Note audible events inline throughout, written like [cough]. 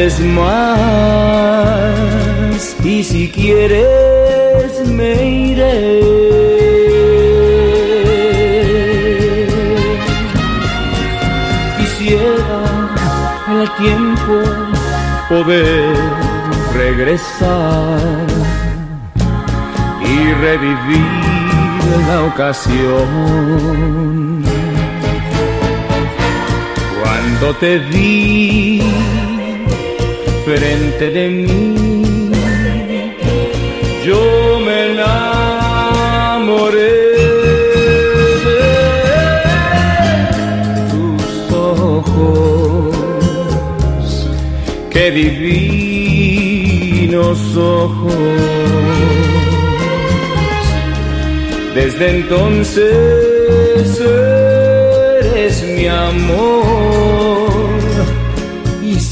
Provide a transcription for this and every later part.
quieres más y si quieres me iré. Quisiera el tiempo poder regresar y revivir la ocasión. Cuando te vi frente de mí. Yo me enamoré de tus ojos, qué divinos ojos. Desde entonces eres mi amor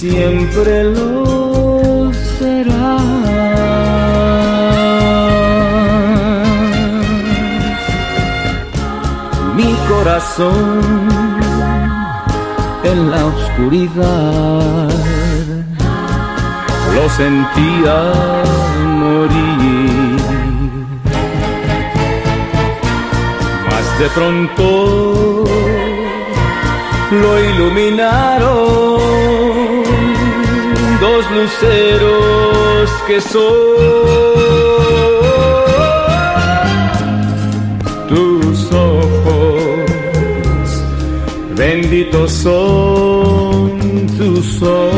siempre lo será. Mi corazón en la oscuridad lo sentía morir. Mas de pronto lo iluminaron los luceros que son tus ojos, benditos son tus ojos.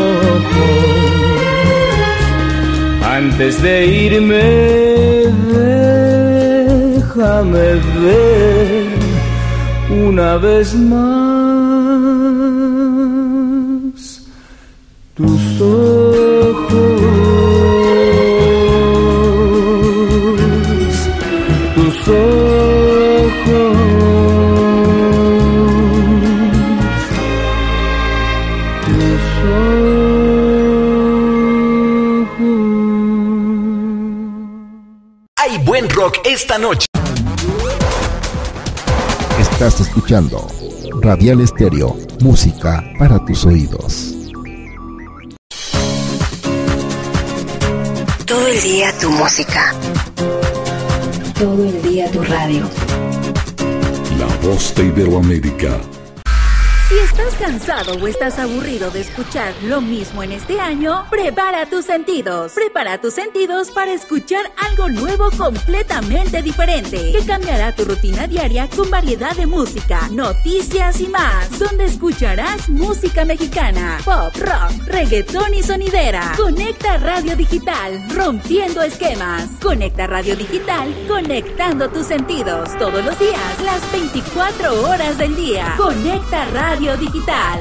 Antes de irme, déjame ver una vez más tus ojos. Escuchando Radial Estéreo, música para tus oídos. Todo el día tu música. Todo el día tu radio. La voz de Iberoamérica. Si estás cansado o estás aburrido de escuchar lo mismo en este año, prepara tus sentidos. Prepara tus sentidos para escuchar algo nuevo completamente diferente, que cambiará tu rutina diaria con variedad de música, noticias y más, donde escucharás música mexicana, pop, rock, reggaetón y sonidera. Conecta Radio Digital, rompiendo esquemas. Conecta Radio Digital, conectando tus sentidos todos los días, las 24 horas del día. Conecta Radio Digital.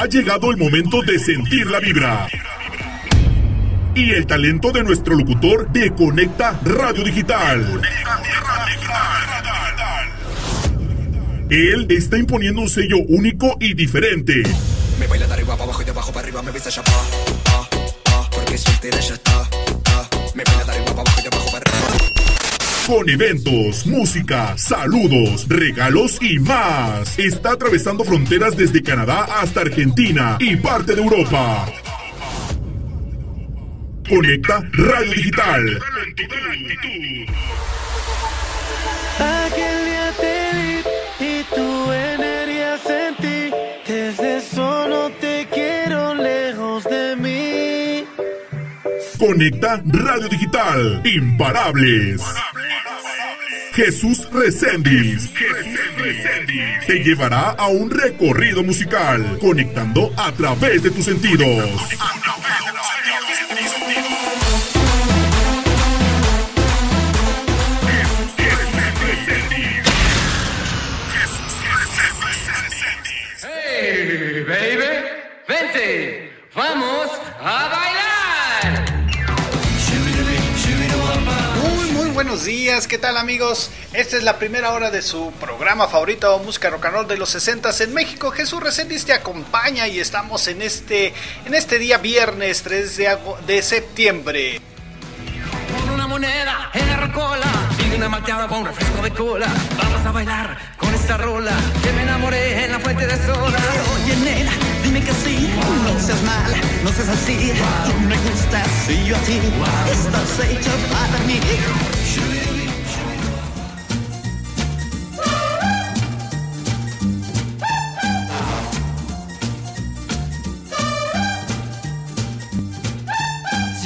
Ha llegado el momento de sentir la vibra. Y el talento de nuestro locutor de Conecta Radio Digital. Él está imponiendo un sello único y diferente. Me baila de arriba para abajo y de abajo para arriba, me besa ya pa, pa, pa, porque soltera ya está, Con eventos, música, saludos, regalos y más. Está atravesando fronteras desde Canadá hasta Argentina y parte de Europa. Conecta Radio Digital. Aquel día y tu energía sentí. Desde eso Conecta Radio Digital. Imparables. Jesús Reséndiz te llevará a un recorrido musical, conectando a través de tus sentidos. Hey, baby, vente, vamos a buenos días, ¿qué tal amigos? Esta es la primera hora de su programa favorito, Música Rock and Roll de los 60 en México. Jesús Reséndiz te acompaña y estamos en este, en este día viernes 3 de, de septiembre. En la rocola y una malteada con un refresco de cola. Vamos a bailar con esta rola que me enamoré en la fuente de soda. Oye, nena, dime que sí. No seas mala, no seas así. Tú me gustas y yo a ti. Estás hecho para mí.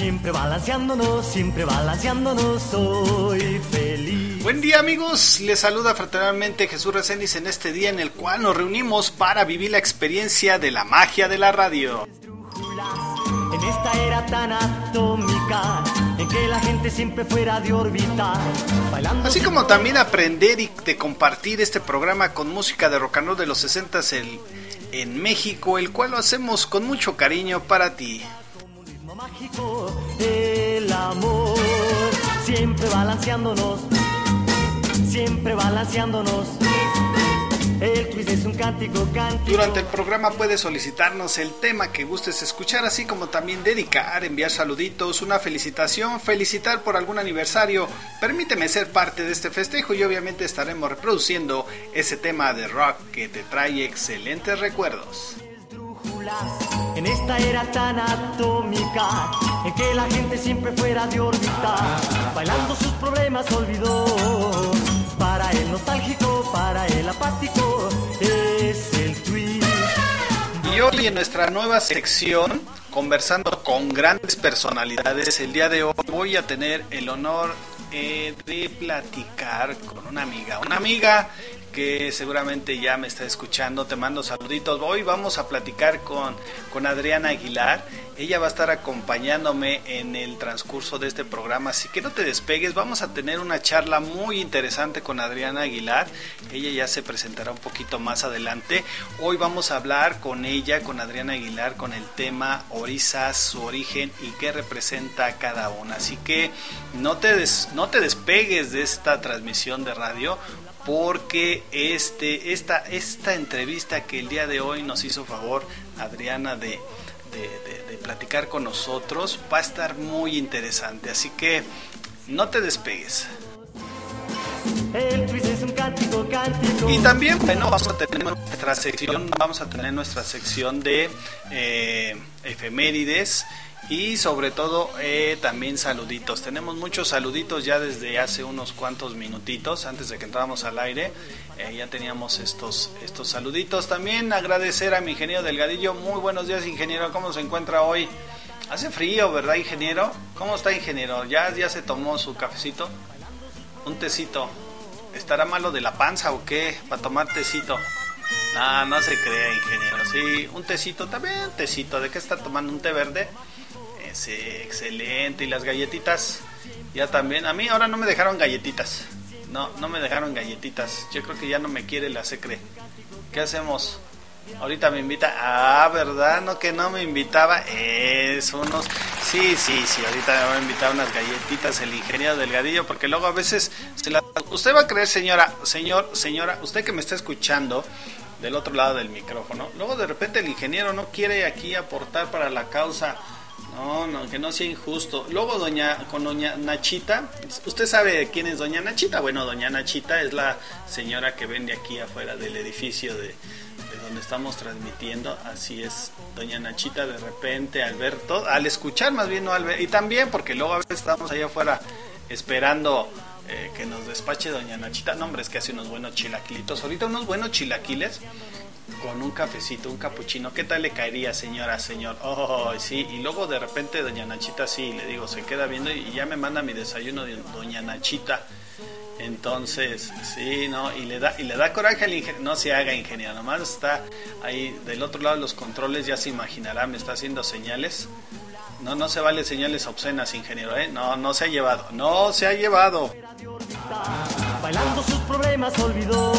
Siempre balanceándonos, siempre balanceándonos, soy feliz. Buen día amigos, les saluda fraternalmente Jesús Reséndiz en este día en el cual nos reunimos para vivir la experiencia de la magia de la radio. En esta era tan atómica, en que la gente siempre fuera de órbita, bailando. Así como también aprender y de compartir este programa con música de rock and roll de los 60 en, en México, el cual lo hacemos con mucho cariño para ti. Mágico, el amor, siempre balanceándonos, siempre balanceándonos. El es un cántico, cántico. Durante el programa puedes solicitarnos el tema que gustes escuchar, así como también dedicar, enviar saluditos, una felicitación, felicitar por algún aniversario. Permíteme ser parte de este festejo y obviamente estaremos reproduciendo ese tema de rock que te trae excelentes recuerdos. En esta era tan atómica, en que la gente siempre fuera de órbita, bailando sus problemas olvidó. Para el nostálgico, para el apático, es el tweet. Y hoy en nuestra nueva sección, conversando con grandes personalidades, el día de hoy voy a tener el honor eh, de platicar con una amiga. Una amiga que seguramente ya me está escuchando, te mando saluditos. Hoy vamos a platicar con, con Adriana Aguilar. Ella va a estar acompañándome en el transcurso de este programa, así que no te despegues. Vamos a tener una charla muy interesante con Adriana Aguilar. Ella ya se presentará un poquito más adelante. Hoy vamos a hablar con ella, con Adriana Aguilar, con el tema Orizas, su origen y qué representa cada una. Así que no te, des, no te despegues de esta transmisión de radio porque este, esta, esta entrevista que el día de hoy nos hizo favor Adriana de, de, de, platicar con nosotros va a estar muy interesante. Así que no te despegues. Y también, bueno, vamos a tener nuestra sección, vamos a tener nuestra sección de eh, efemérides y sobre todo eh, también saluditos. Tenemos muchos saluditos ya desde hace unos cuantos minutitos antes de que entráramos al aire. Eh, ya teníamos estos, estos saluditos. También agradecer a mi ingeniero Delgadillo. Muy buenos días, ingeniero. ¿Cómo se encuentra hoy? Hace frío, ¿verdad, ingeniero? ¿Cómo está, ingeniero? ¿Ya, ya se tomó su cafecito? Un tecito. ¿Estará malo de la panza o qué? Para tomar tecito. No, no se crea, ingeniero. Sí, un tecito, también tecito. ¿De qué está tomando? ¿Un té verde? Sí, excelente. Y las galletitas, ya también. A mí ahora no me dejaron galletitas. No, no me dejaron galletitas. Yo creo que ya no me quiere la secre. ¿Qué hacemos? Ahorita me invita. Ah, ¿verdad? No, que no me invitaba. Es unos. Sí, sí, sí. Ahorita me va a invitar unas galletitas el ingeniero Delgadillo. Porque luego a veces. Se la... Usted va a creer, señora, señor, señora, usted que me está escuchando del otro lado del micrófono. Luego de repente el ingeniero no quiere aquí aportar para la causa no, no, que no sea injusto. Luego doña con doña Nachita, ¿usted sabe quién es doña Nachita? Bueno, doña Nachita es la señora que vende aquí afuera del edificio de, donde estamos transmitiendo. Así es, doña Nachita de repente al ver todo, al escuchar más bien no al ver, y también porque luego a veces estamos allá afuera esperando eh, que nos despache doña Nachita. No, hombre, es que hace unos buenos chilaquilitos. Ahorita unos buenos chilaquiles con un cafecito, un capuchino, ¿qué tal le caería, señora, señor? Oh, sí, y luego de repente doña Nachita sí, le digo, se queda viendo y ya me manda mi desayuno de doña Nachita. Entonces, sí, no, y le da y le da coraje al ingeniero, no se haga ingeniero, nomás está ahí del otro lado de los controles, ya se imaginará, me está haciendo señales. No, no se vale señales obscenas, ingeniero, ¿eh? No, no se ha llevado, no se ha llevado. Bailando sus problemas olvidó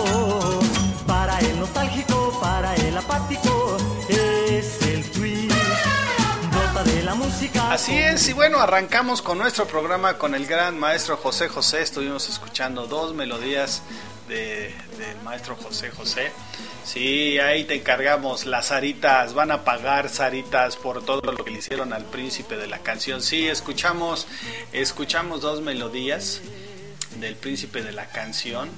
para el nostálgico, para el apático, Así es, y bueno, arrancamos con nuestro programa con el gran maestro José José. Estuvimos escuchando dos melodías de, del maestro José José. Sí, ahí te encargamos. Las Saritas van a pagar Saritas por todo lo que le hicieron al príncipe de la canción. Sí, escuchamos, escuchamos dos melodías del príncipe de la canción.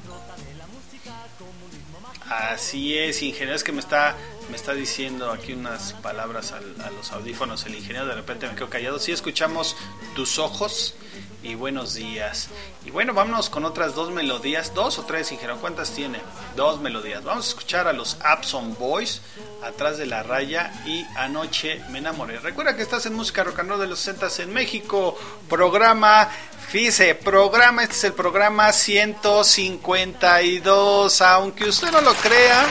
Así es, ingeniero, es que me está, me está diciendo aquí unas palabras al, a los audífonos el ingeniero, de repente me quedo callado. Sí, escuchamos tus ojos y buenos días. Y bueno, vámonos con otras dos melodías, dos o tres, ingeniero, ¿cuántas tiene? Dos melodías. Vamos a escuchar a los Abson Boys, Atrás de la Raya y Anoche me enamoré. Recuerda que estás en Música Rock de los 60 en México, programa Fíjese, programa, este es el programa 152, aunque usted no lo crea,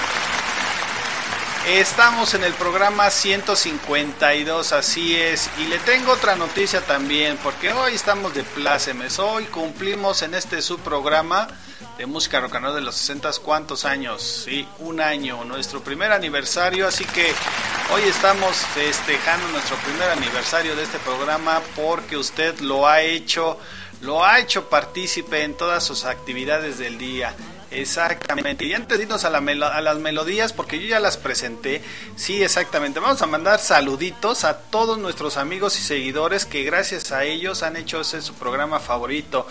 estamos en el programa 152, así es, y le tengo otra noticia también, porque hoy estamos de plácemes, hoy cumplimos en este subprograma de música rock and roll de los 60, ¿cuántos años? Sí, un año, nuestro primer aniversario, así que hoy estamos festejando nuestro primer aniversario de este programa porque usted lo ha hecho lo ha hecho partícipe en todas sus actividades del día. Exactamente. Y antes de irnos a, la a, las melodías, porque yo ya las presenté, sí, exactamente. Vamos a mandar saluditos a todos nuestros amigos y seguidores que gracias a ellos han hecho ese su programa favorito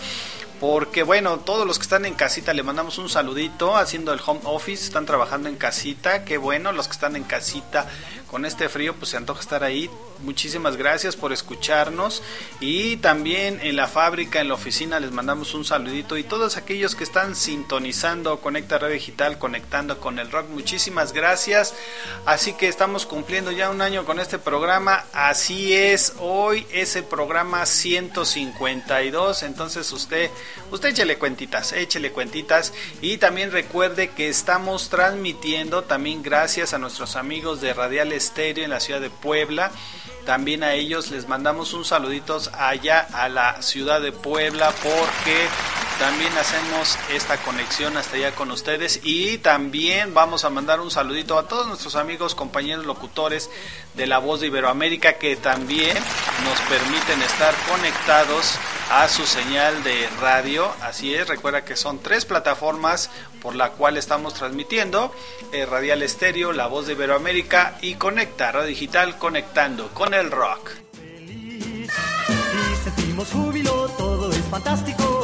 porque bueno, todos los que están en casita le mandamos un saludito haciendo el home office, están trabajando en casita, qué bueno, los que están en casita con este frío pues se antoja estar ahí. Muchísimas gracias por escucharnos y también en la fábrica, en la oficina les mandamos un saludito y todos aquellos que están sintonizando Conecta Radio Digital, conectando con el rock, muchísimas gracias. Así que estamos cumpliendo ya un año con este programa, así es, hoy es el programa 152, entonces usted, usted échele cuentitas, échele cuentitas y también recuerde que estamos transmitiendo también gracias a nuestros amigos de Radial Estéreo en la ciudad de Puebla. También a ellos les mandamos un saluditos allá a la ciudad de Puebla porque también hacemos esta conexión hasta allá con ustedes y también vamos a mandar un saludito a todos nuestros amigos, compañeros locutores de La Voz de Iberoamérica que también nos permiten estar conectados a su señal de radio. Así es, recuerda que son tres plataformas por la cual estamos transmitiendo, eh, Radial Estéreo, La Voz de Iberoamérica y Conecta, Radio Digital conectando con el rock. y sentimos júbilo, todo es fantástico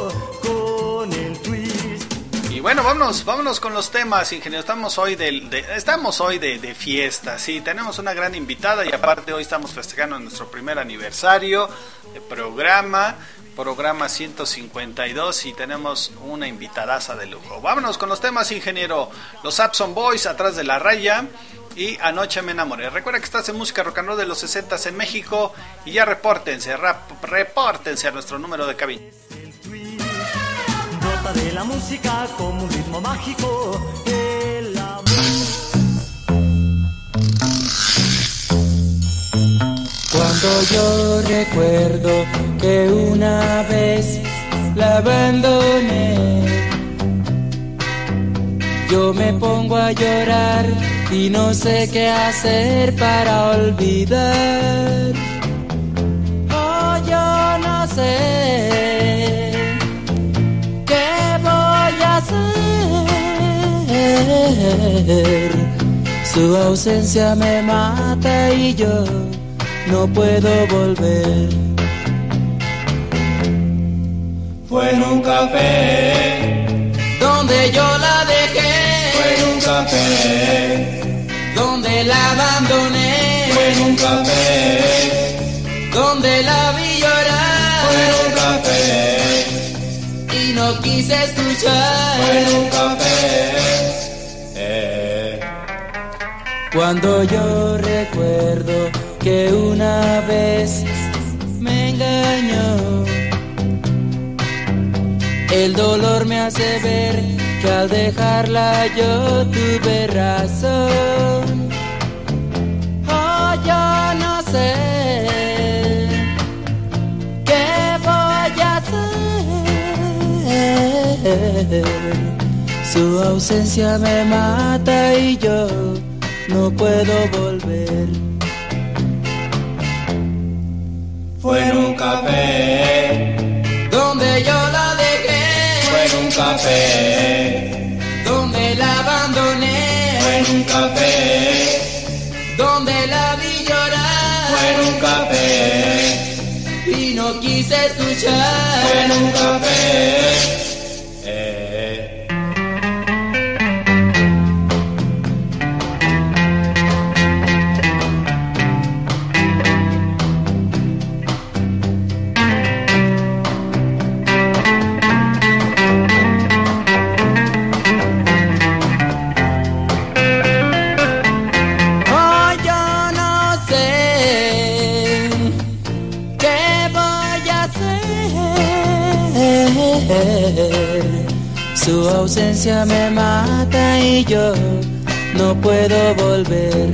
bueno, vámonos, vámonos con los temas, ingeniero. Estamos hoy de, estamos hoy de, de, fiesta, sí. Tenemos una gran invitada y aparte hoy estamos festejando nuestro primer aniversario de programa, programa 152 y tenemos una invitadaza de lujo. Vámonos con los temas, ingeniero. Los Abson Boys atrás de la raya y Anoche me enamoré. Recuerda que estás en música rock and roll de los 60 en México y ya repórtense, rap, repórtense a nuestro número de cabina de la música como un ritmo mágico. El amor. Cuando yo recuerdo que una vez la abandoné, yo me pongo a llorar y no sé qué hacer para olvidar. Oh, yo no sé Su ausencia me mata y yo no puedo volver. Fue en un café donde yo la café donde la abandoné. Fue en un café donde la vi llorar. Fue en un café y no quise escuchar. Fue en un café cuando yo recuerdo que una vez me engañó, el dolor me hace ver que al dejarla yo tuve razón. Oh, yo no sé qué voy a hacer. Su ausencia me mata y yo no puedo volver. Fue en un café donde yo la dejé. En un café donde la abandoné. Fue en un café donde la vi llorar. Fue en un café y no quise escuchar. Fue en un café ausencia me mata y yo no puedo volver.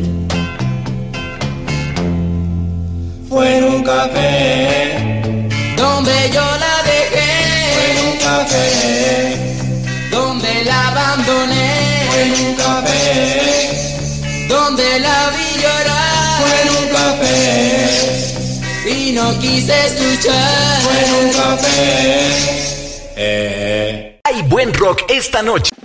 Fue en un café donde yo la dejé. Fue en un café donde la abandoné. Fue en un café donde la vi llorar. Fue en un café y no quise escuchar. Fue en un café. Hay buen rock esta noche.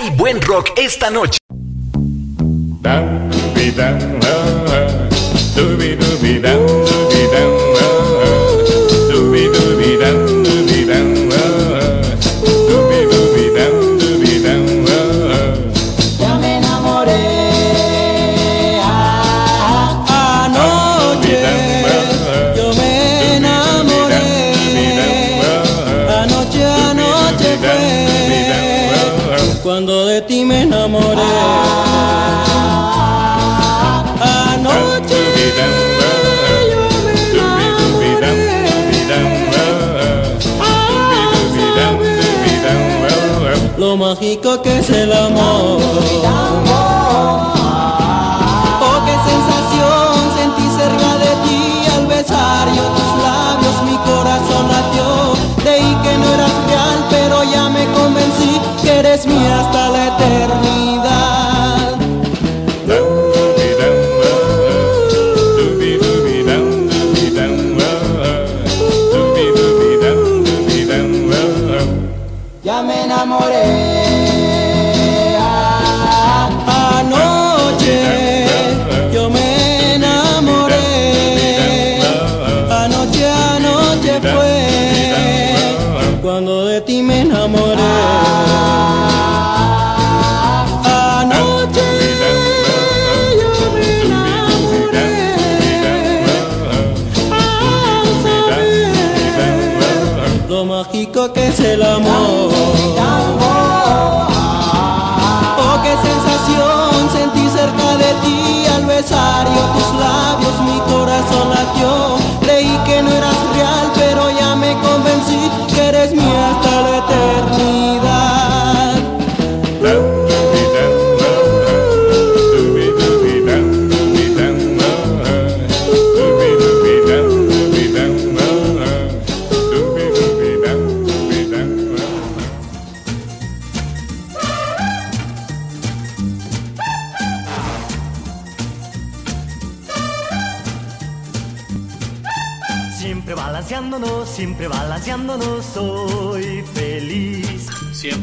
Hay buen rock esta noche. mágico que es el amor. Oh, qué sensación sentí cerca de ti al besar yo tus labios, mi corazón latió. Creí que no eras real, pero ya me convencí que eres mía hasta la eternidad.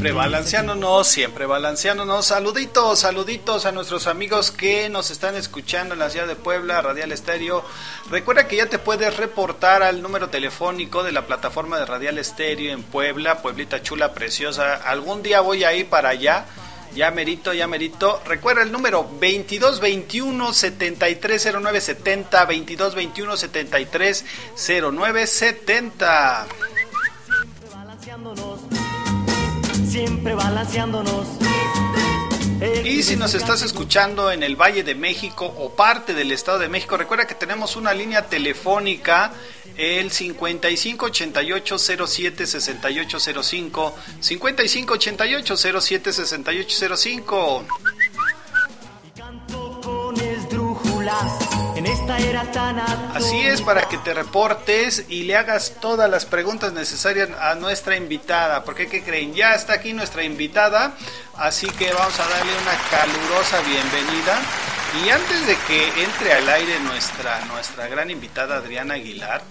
Siempre balanceándonos, siempre balanceándonos. Saluditos, saluditos a nuestros amigos que nos están escuchando en la ciudad de Puebla, Radial Estéreo. Recuerda que ya te puedes reportar al número telefónico de la plataforma de Radial Estéreo en Puebla, Pueblita Chula Preciosa. Algún día voy a ir para allá. Ya merito, ya merito. Recuerda el número 2221 730970 2221 730970. siempre balanceándonos. Y si nos estás escuchando en el Valle de México o parte del Estado de México, recuerda que tenemos una línea telefónica el 5588076805 5588076805 Y canto con esdrújulas esta era tan Así es, para que te reportes y le hagas todas las preguntas necesarias a nuestra invitada, porque ¿qué creen? Ya está aquí nuestra invitada, así que vamos a darle una calurosa bienvenida. Y antes de que entre al aire nuestra, nuestra gran invitada Adriana Aguilar,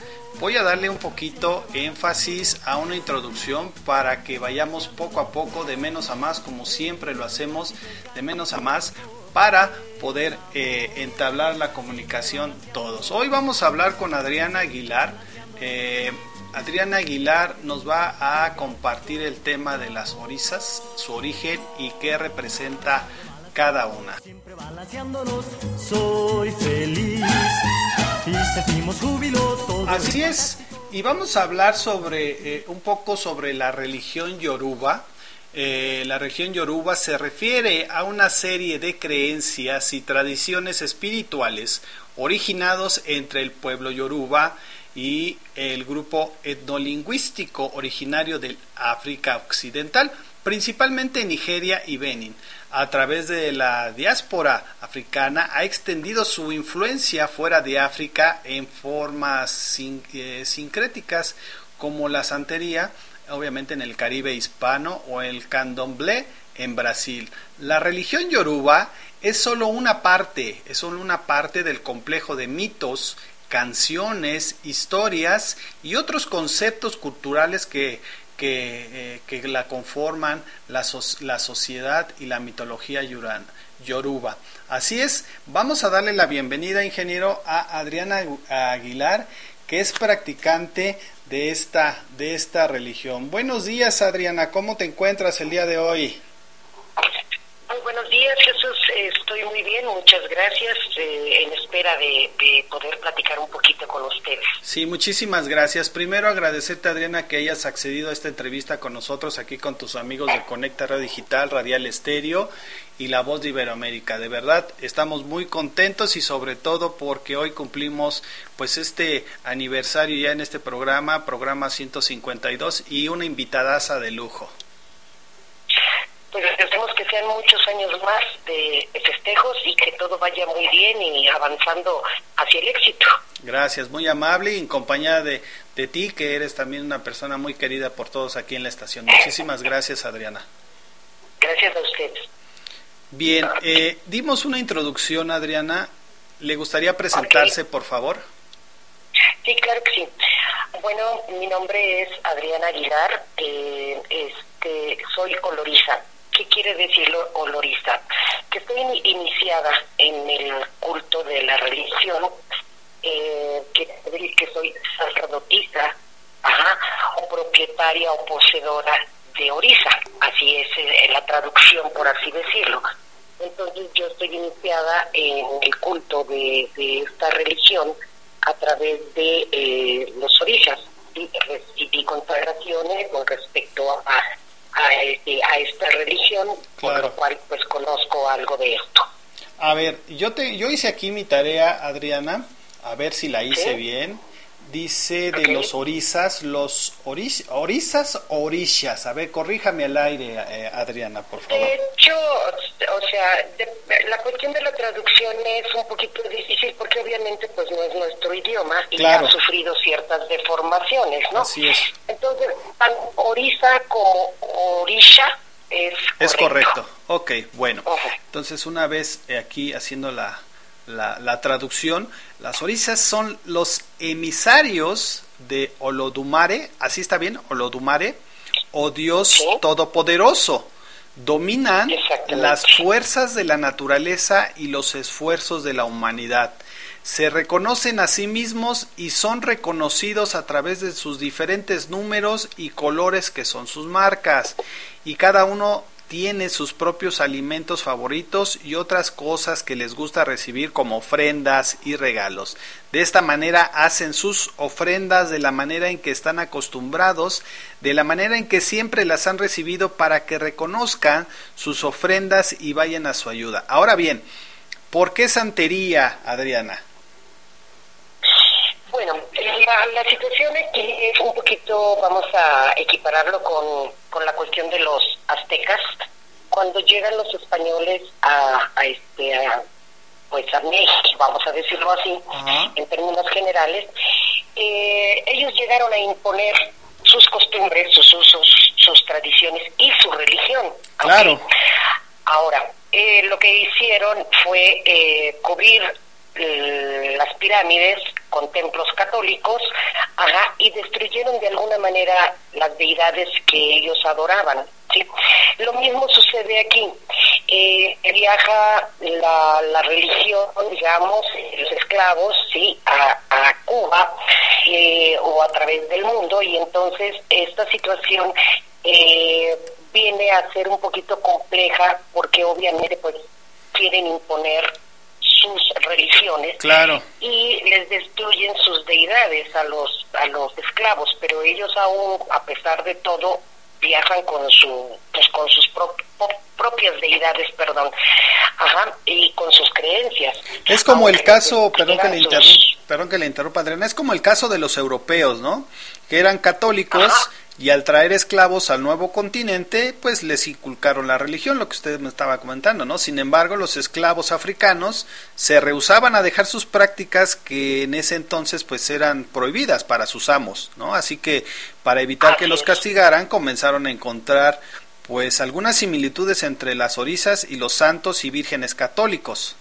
voy a darle un poquito énfasis a una introducción para que vayamos poco a poco, de menos a más, como siempre lo hacemos, de menos a más, para poder eh, entablar la comunicación todos. Hoy vamos a hablar con Adriana Aguilar. Eh, Adriana Aguilar nos va a compartir el tema de las orisas, su origen y qué representa cada una. soy feliz y sentimos júbilo todos. Así es, y vamos a hablar sobre eh, un poco sobre la religión yoruba. Eh, la religión yoruba se refiere a una serie de creencias y tradiciones espirituales originados entre el pueblo yoruba y el grupo etnolingüístico originario del África Occidental, principalmente en Nigeria y Benin. A través de la diáspora africana ha extendido su influencia fuera de África en formas eh, sincréticas como la santería, obviamente en el Caribe hispano o el candomblé en Brasil. La religión yoruba es solo una parte, es solo una parte del complejo de mitos, canciones, historias y otros conceptos culturales que que, eh, la conforman la, la, sociedad y la mitología yoruba. Así es, vamos a darle la bienvenida, ingeniero, a Adriana Aguilar, que es practicante de esta, de esta religión. Buenos días, Adriana, ¿cómo te encuentras el día de hoy? Muy buenos días, Jesús. Estoy muy bien, muchas gracias. Eh, en espera de, poder platicar un poquito con ustedes. Sí, muchísimas gracias. Primero agradecerte, Adriana, que hayas accedido a esta entrevista con nosotros aquí con tus amigos de Conecta Radio Digital, Radial Estéreo y La Voz de Iberoamérica. De verdad, estamos muy contentos y sobre todo porque hoy cumplimos pues este aniversario ya en este programa, programa 152 y una invitadaza de lujo pues deseamos que sean muchos años más de festejos y que todo vaya muy bien y avanzando hacia el éxito. Gracias, muy amable y en compañía de, de ti, que eres también una persona muy querida por todos aquí en la estación. Muchísimas gracias, Adriana. Gracias a ustedes. Bien, eh, dimos una introducción, Adriana. ¿Le gustaría presentarse, por favor? Sí, claro que sí. Bueno, mi nombre es Adriana Aguilar, eh, este, soy colorista ¿Qué quiere decirlo olorista? Que estoy iniciada en el culto de la religión, eh, que, que soy sacerdotisa, o propietaria o poseedora de orisa, así es eh, la traducción, por así decirlo. Entonces yo estoy iniciada en el culto de, esta religión a través de eh, los orisas y recibí consagraciones con respecto a a, este, a esta religión, por lo cual pues conozco algo de esto. A ver, yo, te, yo hice aquí mi tarea, Adriana, a ver si la hice bien. Dice de los orisas, los oris, orisas o orishas. A ver, corríjame al aire, eh, Adriana, por favor. De hecho, o sea, la cuestión de la traducción es un poquito difícil porque obviamente pues no es nuestro idioma y ha sufrido ciertas deformaciones, ¿no? Así es. Entonces, tanto orisa como orisha es correcto. Es correcto. Ok, bueno. Entonces, una vez aquí haciendo la la, traducción, las orisas son los emisarios de Olodumare, así está bien, Olodumare, o Dios Todopoderoso. Dominan las fuerzas de la naturaleza y los esfuerzos de la humanidad. Se reconocen a sí mismos y son reconocidos a través de sus diferentes números y colores que son sus marcas. Y cada uno tiene sus propios alimentos favoritos y otras cosas que les gusta recibir como ofrendas y regalos. De esta manera hacen sus ofrendas de la manera en que están acostumbrados, de la manera en que siempre las han recibido para que reconozcan sus ofrendas y vayan a su ayuda. Ahora bien, ¿por qué santería, Adriana? Bueno, la, la, situación aquí es un poquito, vamos a equipararlo con, con la cuestión de los aztecas. Cuando llegan los españoles a, a este, a, pues a México, vamos a decirlo así, en términos generales, eh, ellos llegaron a imponer sus costumbres, sus usos, sus tradiciones y su religión. Claro. Ahora, eh, lo que hicieron fue eh, cubrir las pirámides con templos católicos ajá, y destruyeron de alguna manera las deidades que ellos adoraban. ¿sí? Lo mismo sucede aquí. Eh, viaja la, la religión, digamos, los esclavos, ¿sí? a, a Cuba eh, o a través del mundo y entonces esta situación eh, viene a ser un poquito compleja porque obviamente pues quieren imponer sus religiones claro. y les destruyen sus deidades a los a los esclavos pero ellos aún a pesar de todo viajan con su pues con sus pro, pro, propias deidades perdón ajá y con sus creencias. Es como el caso perdón que le interrumpa perdón que le interrumpa Adriana es como el caso de los europeos no que eran católicos ajá y al traer esclavos al nuevo continente, pues les inculcaron la religión, lo que usted me estaba comentando, ¿no? Sin embargo, los esclavos africanos se rehusaban a dejar sus prácticas que en ese entonces pues eran prohibidas para sus amos, ¿no? Así que para evitar que los castigaran, comenzaron a encontrar pues algunas similitudes entre las orisas y los santos y vírgenes católicos.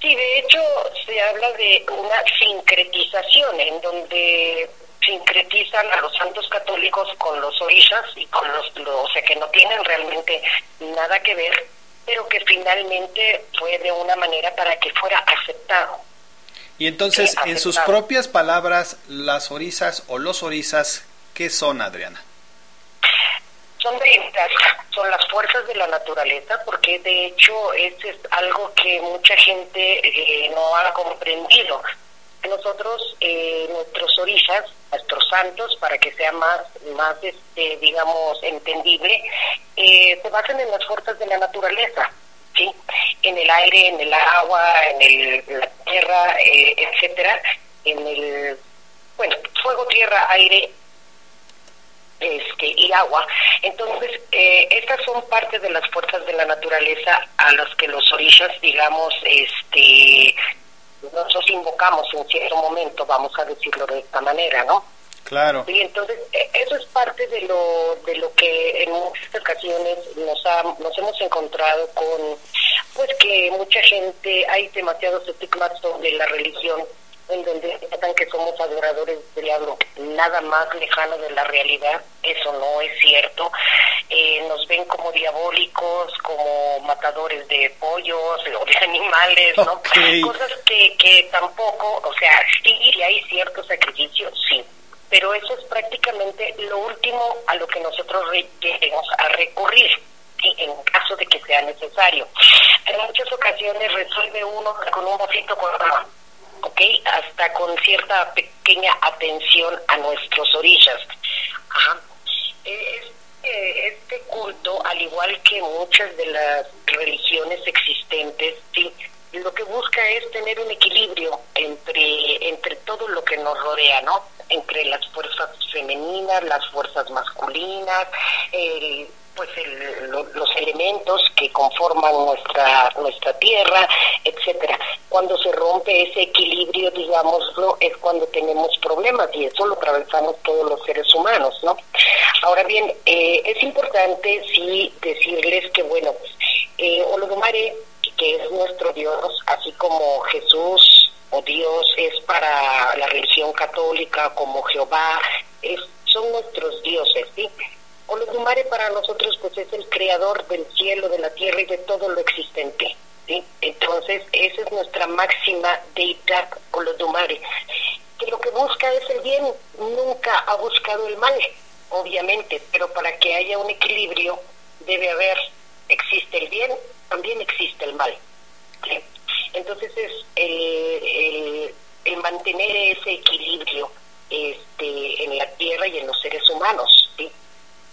Sí, de hecho se habla de una sincretización en donde sincretizan a los santos católicos con los orishas y con los, los, o sea, que no tienen realmente nada que ver, pero que finalmente fue de una manera para que fuera aceptado. Y entonces, sí, en sus propias palabras, las orisas o los orisas, ¿qué son, Adriana? Son deidades, son las fuerzas de la naturaleza, porque de hecho eso es algo que mucha gente eh, no ha comprendido nosotros eh, nuestros orillas, nuestros santos, para que sea más, más este, digamos, entendible, eh, se basan en las fuerzas de la naturaleza, ¿sí? En el aire, en el agua, en, el, la tierra, eh, etcétera, en el, bueno, fuego, tierra, aire, este, y agua. Entonces, eh, estas son parte de las fuerzas de la naturaleza a las que los orillas, digamos, este, nosotros invocamos en cierto momento, vamos a decirlo de esta manera, ¿no? Claro. Y entonces eso es parte de lo de lo que en muchas ocasiones nos ha, nos hemos encontrado con pues que mucha gente hay demasiados estigmas sobre la religión en donde piensan que somos adoradores del diablo, nada más lejano de la realidad, eso no es cierto. Eh, nos ven como diabólicos, como matadores de pollos o de animales, ¿no? Okay. Cosas que, que tampoco, o sea, sí hay cierto sacrificio, sí, pero eso es prácticamente lo último a lo que nosotros lleguemos a recurrir en caso de que sea necesario. En muchas ocasiones resuelve uno con un vasito con agua ¿ok? Hasta con cierta pequeña atención a nuestros orillas. Ajá. Este, este culto, al igual que muchas de las religiones existentes, ¿sí? lo que busca es tener un equilibrio entre, entre todo lo que nos rodea, ¿no? Entre las fuerzas femeninas, las fuerzas masculinas, el pues el, lo, los elementos que conforman nuestra nuestra tierra, etcétera. Cuando se rompe ese equilibrio, digámoslo, es cuando tenemos problemas y eso lo atravesamos todos los seres humanos, ¿no? Ahora bien, eh, es importante sí decirles que bueno, eh, que es nuestro Dios, así como Jesús o Dios es para la religión católica, como Jehová, es, son nuestros dioses, ¿sí? Olodumare para nosotros pues es el creador del cielo, de la tierra y de todo lo existente. ¿sí? Entonces, esa es nuestra máxima deidad Olodumare, que lo que busca es el bien, nunca ha buscado el mal, obviamente, pero para que haya un equilibrio debe haber, existe el bien, también existe el mal. ¿sí? Entonces es el, el, el mantener ese equilibrio este, en la tierra y en los seres humanos. ¿sí?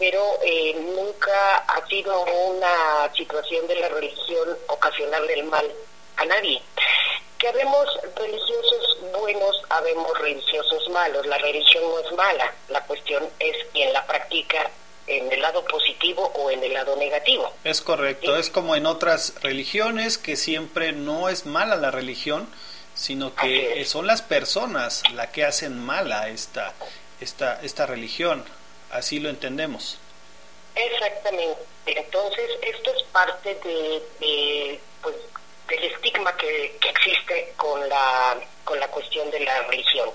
Pero eh, nunca ha sido una situación de la religión ocasionarle el mal a nadie. Que habemos religiosos buenos, habemos religiosos malos. La religión no es mala, la cuestión es quien la practica en el lado positivo o en el lado negativo. Es correcto, es como en otras religiones que siempre no es mala la religión, sino que son las personas las que hacen mala esta, esta, esta religión. Así lo entendemos. Exactamente. Entonces, esto es parte de, pues, del estigma que, existe con la, con la cuestión de la religión.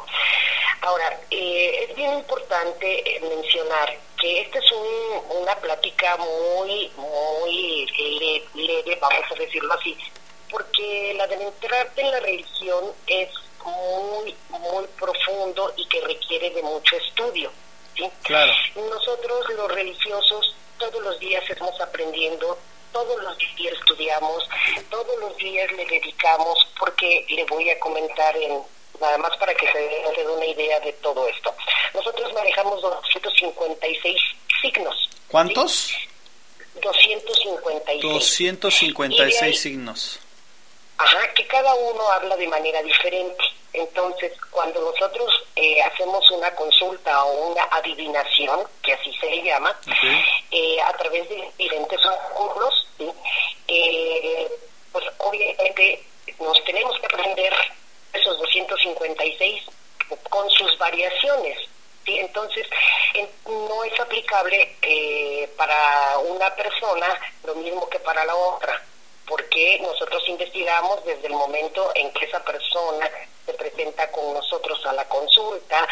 Ahora, eh, es bien importante eh, mencionar que esta es un, una plática muy, muy leve, vamos a decirlo así, porque la de entrarte en la religión es muy, muy profundo y que requiere de mucho estudio. ¿Sí? Claro. Nosotros los religiosos todos los días estamos aprendiendo, todos los días estudiamos, todos los días le dedicamos, porque le voy a comentar en nada más para que se den una idea de todo esto. Nosotros manejamos 256 signos. ¿Cuántos? ¿sí? 256. 256 ahí, signos. Ajá, que cada uno habla de manera diferente. Entonces, cuando nosotros eh, hacemos una consulta o una adivinación, que así se le llama, okay. eh, a través de diferentes recursos, ¿sí? eh, pues obviamente nos tenemos que aprender esos 256 con sus variaciones. ¿sí? Entonces, no es aplicable eh, para una persona lo mismo que para la otra porque nosotros investigamos desde el momento en que esa persona se presenta con nosotros a la consulta,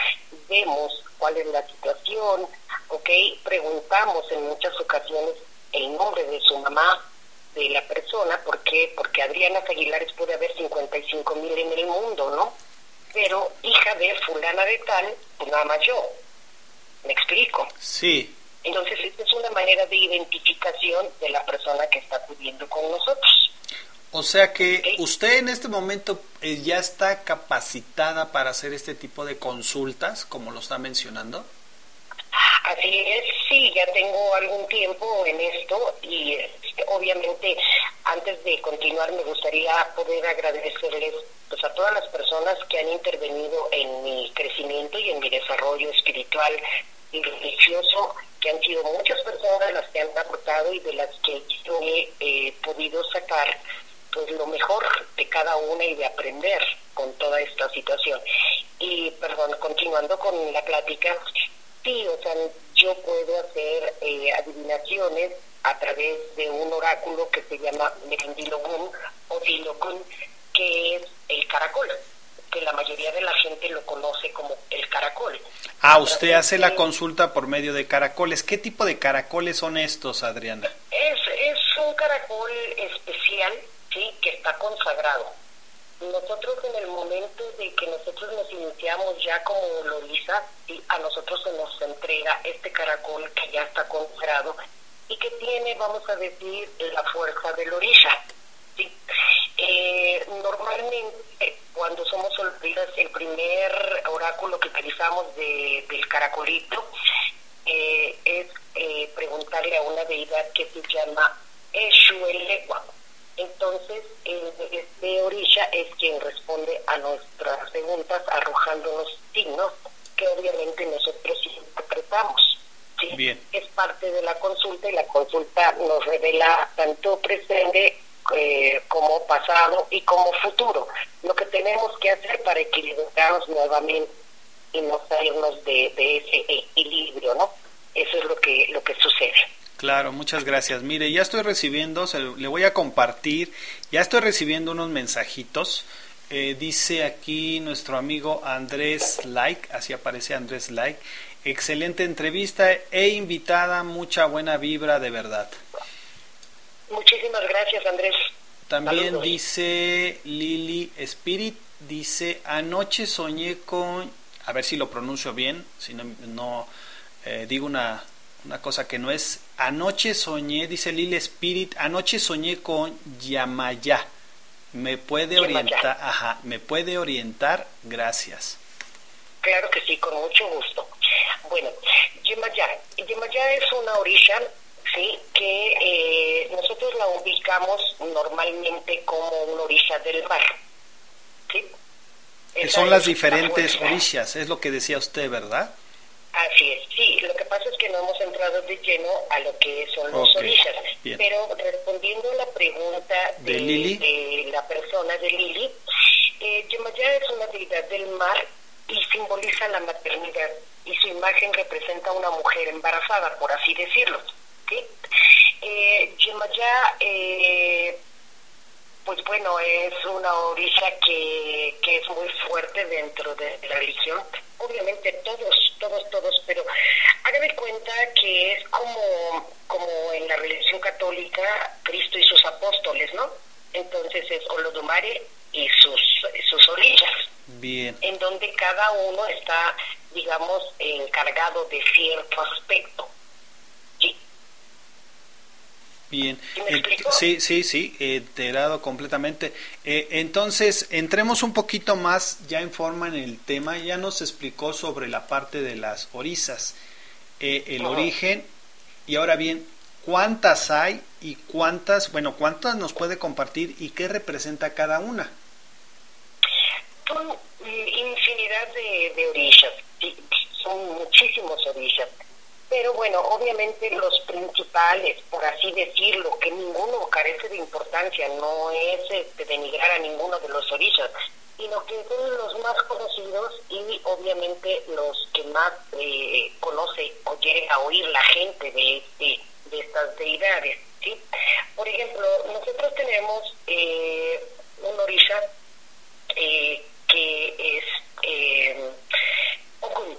vemos cuál es la situación, ¿ok? Preguntamos en muchas ocasiones el nombre de su mamá, de la persona, ¿por qué? Porque Adriana Aguilares puede haber 55 mil en el mundo, ¿no? Pero hija de fulana de tal, nada yo. ¿Me explico? Sí. Entonces, esta es una manera de identificación de la persona que está acudiendo con nosotros. O sea que ¿Okay? usted en este momento eh, ya está capacitada para hacer este tipo de consultas, como lo está mencionando. Así es, sí, ya tengo algún tiempo en esto y este, obviamente antes de continuar me gustaría poder agradecerles pues, a todas las personas que han intervenido en mi crecimiento y en mi desarrollo espiritual y que han sido muchas personas las que han aportado y de las que yo he eh, podido sacar pues lo mejor de cada una y de aprender con toda esta situación. Y perdón, continuando con la plática, sí, o sea, yo puedo hacer eh, adivinaciones a través de un oráculo que se llama Merendilogun o Dilogun, que es el caracol que la mayoría de la gente lo conoce como el caracol. Ah, usted hace la consulta por medio de caracoles. ¿Qué tipo de caracoles son estos, Adriana? Es, es un caracol especial, sí, que está consagrado. Nosotros en el momento de que nosotros nos iniciamos ya como Lorisa, ¿sí? a nosotros se nos entrega este caracol que ya está consagrado y que tiene, vamos a decir, la fuerza del orilla. ¿Sí? Eh, normalmente cuando somos olvidas el primer oráculo que utilizamos de, del caracolito eh, es eh, preguntarle a una deidad que se llama Eshuelegua. Entonces, este orilla es quien responde a nuestras preguntas arrojándonos signos que obviamente nosotros interpretamos. ¿sí? Bien. Es parte de la consulta y la consulta nos revela tanto presente eh, como pasado y como futuro. Lo que tenemos que hacer para equilibrarnos nuevamente y no salirnos de, ese equilibrio, ¿no? Eso es lo que, lo que sucede. Claro, muchas gracias. Mire, ya estoy recibiendo, se, le voy a compartir, ya estoy recibiendo unos mensajitos. Eh, dice aquí nuestro amigo Andrés Like, así aparece Andrés Like. Excelente entrevista e invitada, mucha buena vibra de verdad. Muchísimas gracias, Andrés. También Saludos. dice Lili Spirit, dice, anoche soñé con, a ver si lo pronuncio bien, si no, no eh, digo una, una cosa que no es. Anoche soñé, dice Lili Spirit, anoche soñé con Yamaya. ¿Me puede orientar? Ajá, ¿me puede orientar? Gracias. Claro que sí, con mucho gusto. Bueno, Yemaya. Yemaya es una orilla, sí, que eh, nosotros la ubicamos normalmente como una orilla del mar. ¿sí? Que son las diferentes orillas, es lo que decía usted, ¿verdad? Así es, sí, lo que pasa es que no hemos entrado de lleno a lo que son los orillas, pero respondiendo a la pregunta de, de la persona de Lili, eh, Yemaya es una deidad del mar y simboliza la maternidad y su imagen representa a una mujer embarazada, por así decirlo. Eh, Yemaya, eh, pues bueno, es una orilla que, que es muy fuerte dentro de la religión. Obviamente todos, todos, todos, pero hágame cuenta que es como, como en la religión católica, Cristo y sus apóstoles, ¿no? Entonces es Olodumare y sus, sus orillas. Bien. En donde cada uno está, digamos, encargado de cierto aspecto. Bien, sí, sí, sí, enterado completamente. Eh, entonces, entremos un poquito más ya en forma en el tema. Ya nos explicó sobre la parte de las orizas, eh, el origen. Y ahora bien, ¿cuántas hay y cuántas, bueno, cuántas nos puede compartir y qué representa cada una? Son eh, infinidad de, de orillas, son muchísimos orillas pero bueno, obviamente los principales, por así decirlo, que ninguno carece de importancia, no es este, denigrar a ninguno de los orillas, sino que son los más conocidos y obviamente los que más eh, conoce o llega a oír la gente de, este, de estas deidades. ¿sí? Por ejemplo, nosotros tenemos eh, un orilla eh, que es eh, Ogun.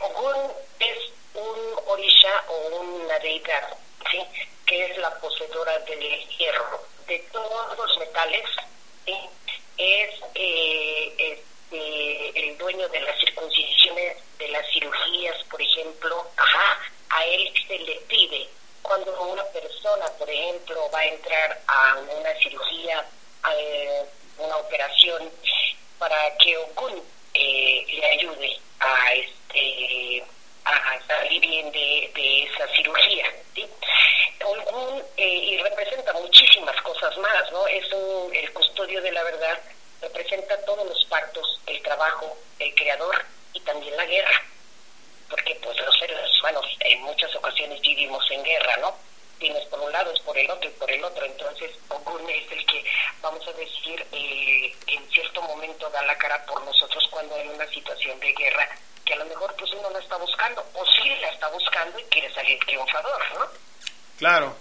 Ogun es un orisha o una deidad, ¿sí? que es la poseedora del hierro, de todos los metales, ¿sí? es eh, este, el dueño de las circuncisiones, de las cirugías, por ejemplo, a él se le pide cuando una persona, por ejemplo, va a entrar a una cirugía, a eh, una operación, para que Ogun eh, le ayude a este a salir bien de, de esa cirugía. ¿sí? eh, y representa muchísimas cosas más, ¿no? Es un, el custodio de la verdad, representa todos los pactos, el trabajo, el creador y también la guerra. Porque pues los seres humanos en muchas ocasiones vivimos en guerra, ¿no? Tienes por un lado, es por el otro y por el otro. Entonces, Ogun es el que, vamos a decir, eh, en cierto momento da la cara por nosotros cuando hay una situación de guerra que a lo mejor pues uno la está buscando, o sí la está buscando y quiere salir triunfador, ¿no? Claro.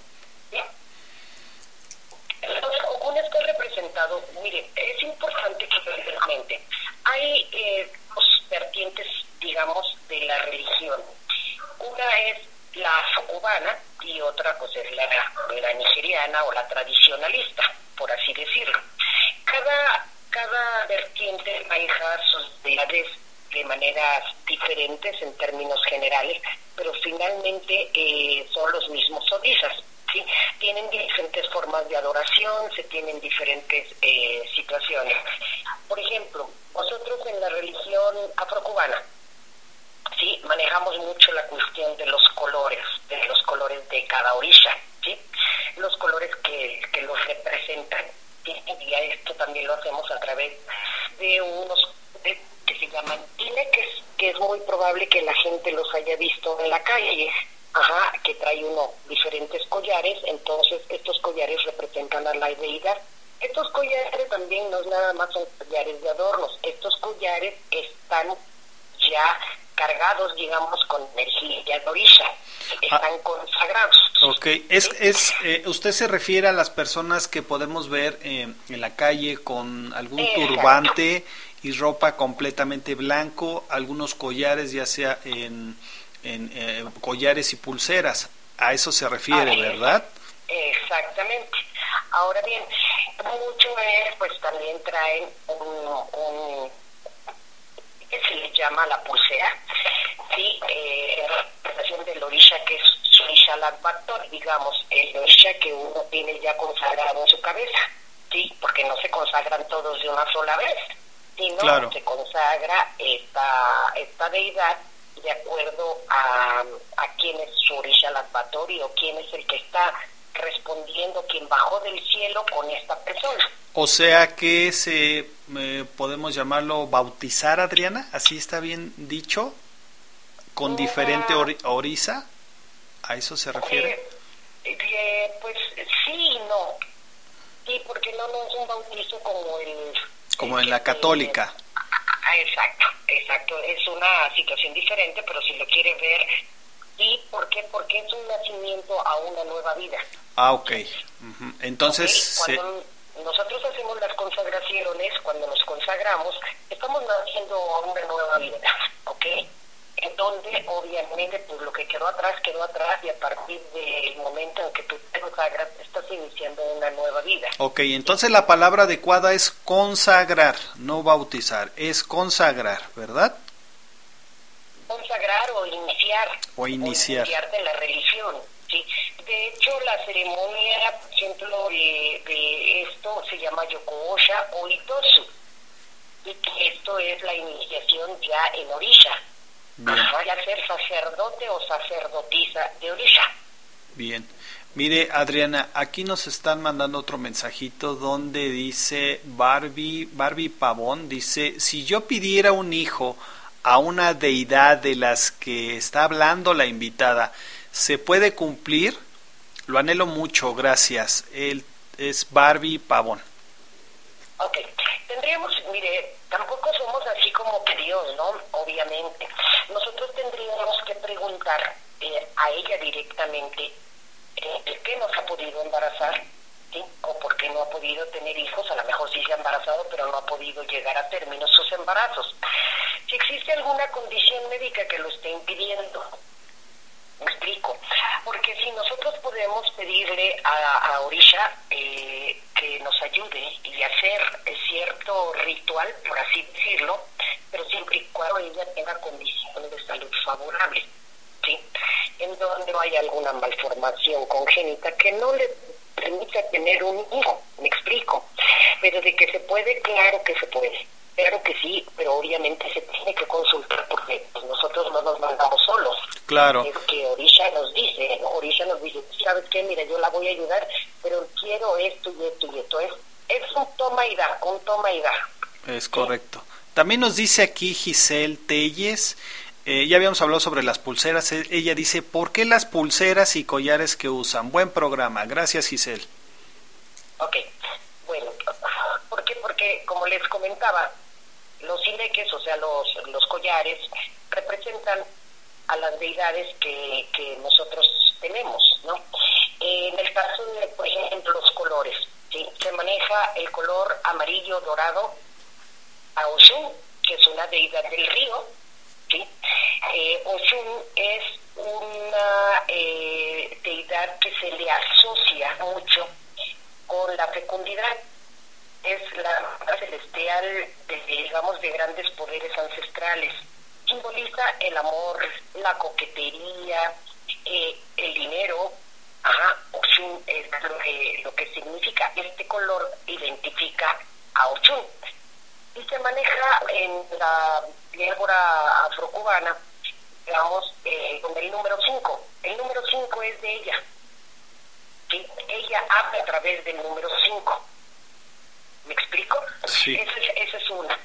Entonces, Ogun está representado, mire, es importante que mente, hay eh, dos vertientes, digamos, de la religión. Una es la cubana y otra pues es la, la nigeriana o la tradicionalista, por así decirlo. Cada, cada vertiente maneja sus deidades de maneras diferentes en términos generales, pero finalmente eh, son los mismos orisas. ¿sí? Tienen diferentes formas de adoración, se tienen diferentes eh, situaciones. Por ejemplo, nosotros en la religión afrocubana, ¿sí? manejamos mucho la cuestión de los colores, de los colores de cada orilla, ¿sí? los colores que, que los representan. Y esto también lo hacemos a través de unos de que se llaman INE, que es, que es muy probable que la gente los haya visto en la calle, ajá, que trae uno diferentes collares, entonces estos collares representan a la deidad. Estos collares también no es nada más son collares de adornos, estos collares están ya cargados, digamos, con energía de orilla, están ah, consagrados. Ok, es, es, eh, usted se refiere a las personas que podemos ver eh, en la calle con algún turbante y ropa completamente blanco, algunos collares ya sea en, en eh, collares y pulseras. A eso se refiere, ¿verdad? Exactamente. Ahora bien, mucho es, pues también traen un, un que se le llama la pulsera, sí, eh, representación del orisha que es Surisha Latbactor, digamos, el orisha que uno tiene ya consagrado en su cabeza, sí, porque no se consagran todos de una sola vez, sino Claro. se consagra esta, esta deidad de acuerdo a, a quién es su orisha Latbactori o quién es el que está respondiendo, quien bajó del cielo con esta persona. O sea que se eh, podemos llamarlo bautizar, Adriana, así está bien dicho, con diferente ori- orisa. ¿A eso se refiere? Eh, eh, pues sí y no. Sí, porque no, no es un bautizo como el... Como en la católica. Ah, exacto, exacto. Es una situación diferente, pero si lo quiere ver, sí, ¿por qué? Porque es un nacimiento a una nueva vida. Ah, ok. Entonces, Cuando nosotros hacemos las consagraciones, cuando nos consagramos, estamos naciendo a una nueva vida, ¿ok? En donde, obviamente, pues lo que quedó atrás, quedó atrás, y a partir del momento en que tú te consagras, estás iniciando una nueva vida. ok, entonces la palabra adecuada es consagrar, no bautizar, es consagrar, ¿verdad? consagrar o iniciar. O iniciar. iniciarte en la religión. ¿sí? De hecho, la ceremonia, por ejemplo, de, de esto se llama Yokoosha o Itosu. Y que esto es la iniciación ya en Orisha. Bien. Ajá, ya ser sacerdote o sacerdotisa de Orisha. Bien. Mire, Adriana, aquí nos están mandando otro mensajito donde dice Barbie, Barbie Pavón, dice, si yo pidiera un hijo a una deidad de las que está hablando la invitada, ¿se puede cumplir? Lo anhelo mucho, gracias. Él es Barbie Pavón. Ok, tendríamos, mire, tampoco somos así como que Dios, ¿no? Obviamente. Nosotros tendríamos que preguntar eh, a ella directamente eh, ¿por qué no se ha podido embarazar? ¿Sí? O por qué no ha podido tener hijos, a lo mejor sí se ha embarazado, pero no ha podido llegar a término sus embarazos. Si existe alguna condición médica que lo esté impidiendo, me explico. Porque si nosotros podemos pedirle a, a Orisha eh, que nos ayude y hacer eh, cierto ritual, por así decirlo, pero siempre y cuando ella tenga condiciones de salud favorables, ¿sí? En donde no haya alguna malformación congénita que no le permita tener un hijo, me explico. Pero de que se puede, claro que se puede. Claro que sí, pero obviamente se tiene que consultar porque pues, nosotros no nos mandamos solos. Claro. Es que Orisha nos dice, ¿no? Orisha nos dice, ¿sabes qué? Mira, yo la voy a ayudar, pero quiero esto y esto y esto. Es, es un toma y da, un toma y da. Es correcto. También nos dice aquí Giselle Telles, eh, ya habíamos hablado sobre las pulseras, e- ella dice, ¿por qué las pulseras y collares que usan? Buen programa, gracias Giselle. Ok. Porque, como les comentaba, los ileques, o sea, los, los collares, representan a las deidades que, que nosotros tenemos, ¿no? En el caso de, por ejemplo, los colores. Se maneja el color amarillo dorado a Oshun, que es una deidad del río, ¿sí? Eh, Oshun es una eh, deidad que se le asocia mucho con la fecundidad. Es la celestial, de, digamos, de grandes poderes ancestrales. Simboliza el amor, la coquetería, eh, el dinero. Ajá, Oshun es lo que, lo que significa. Este color identifica a Oshun. Y se maneja en la diáspora afrocubana, digamos, eh, con el número 5. El número 5 es de ella. ¿sí? Ella habla a través del número 5. ¿Me explico? Sí. Esa es, esa es una.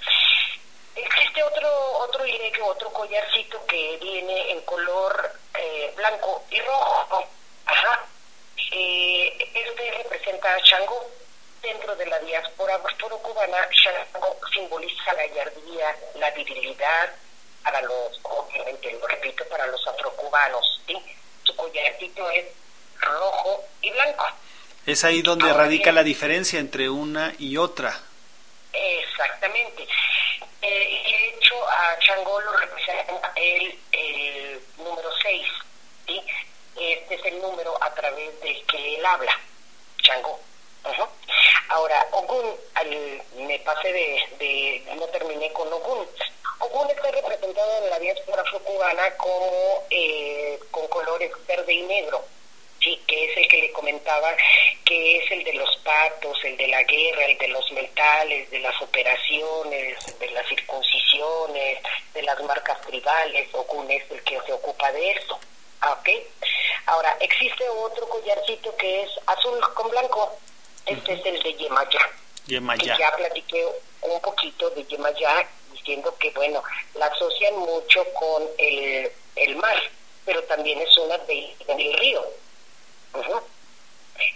Existe otro otro ileque, otro collarcito que viene en color eh, blanco y rojo. Ajá. Eh, este representa a Shango. Dentro de la diáspora cubana, Shango simboliza la gallardía, la virilidad, para los, obviamente, lo repito, para los afrocubanos. ¿sí? Su collarcito es rojo y blanco. Es ahí donde Ahora radica bien. la diferencia entre una y otra. Exactamente. Eh, y de hecho a Changó lo representa el, el número 6, ¿sí? Este es el número a través del que él habla, Changó. Ahora, Ogun, al, me pasé de, de, no terminé con Ogun. Ogun está representado en la diáspora campana como eh, con colores verde y negro. Sí, que es el que le comentaba, que es el de los pactos, el de la guerra, el de los metales, de las operaciones, de las circuncisiones, de las marcas tribales, Okun es el que se ocupa de eso. Ah, ¿Ok? Ahora, existe otro collarcito que es azul con blanco. Este es el de Yemayá. Yemayá. Que ya platiqué un poquito de Yemayá diciendo que, bueno, la asocian mucho con el, el mar, pero también es una de, del río.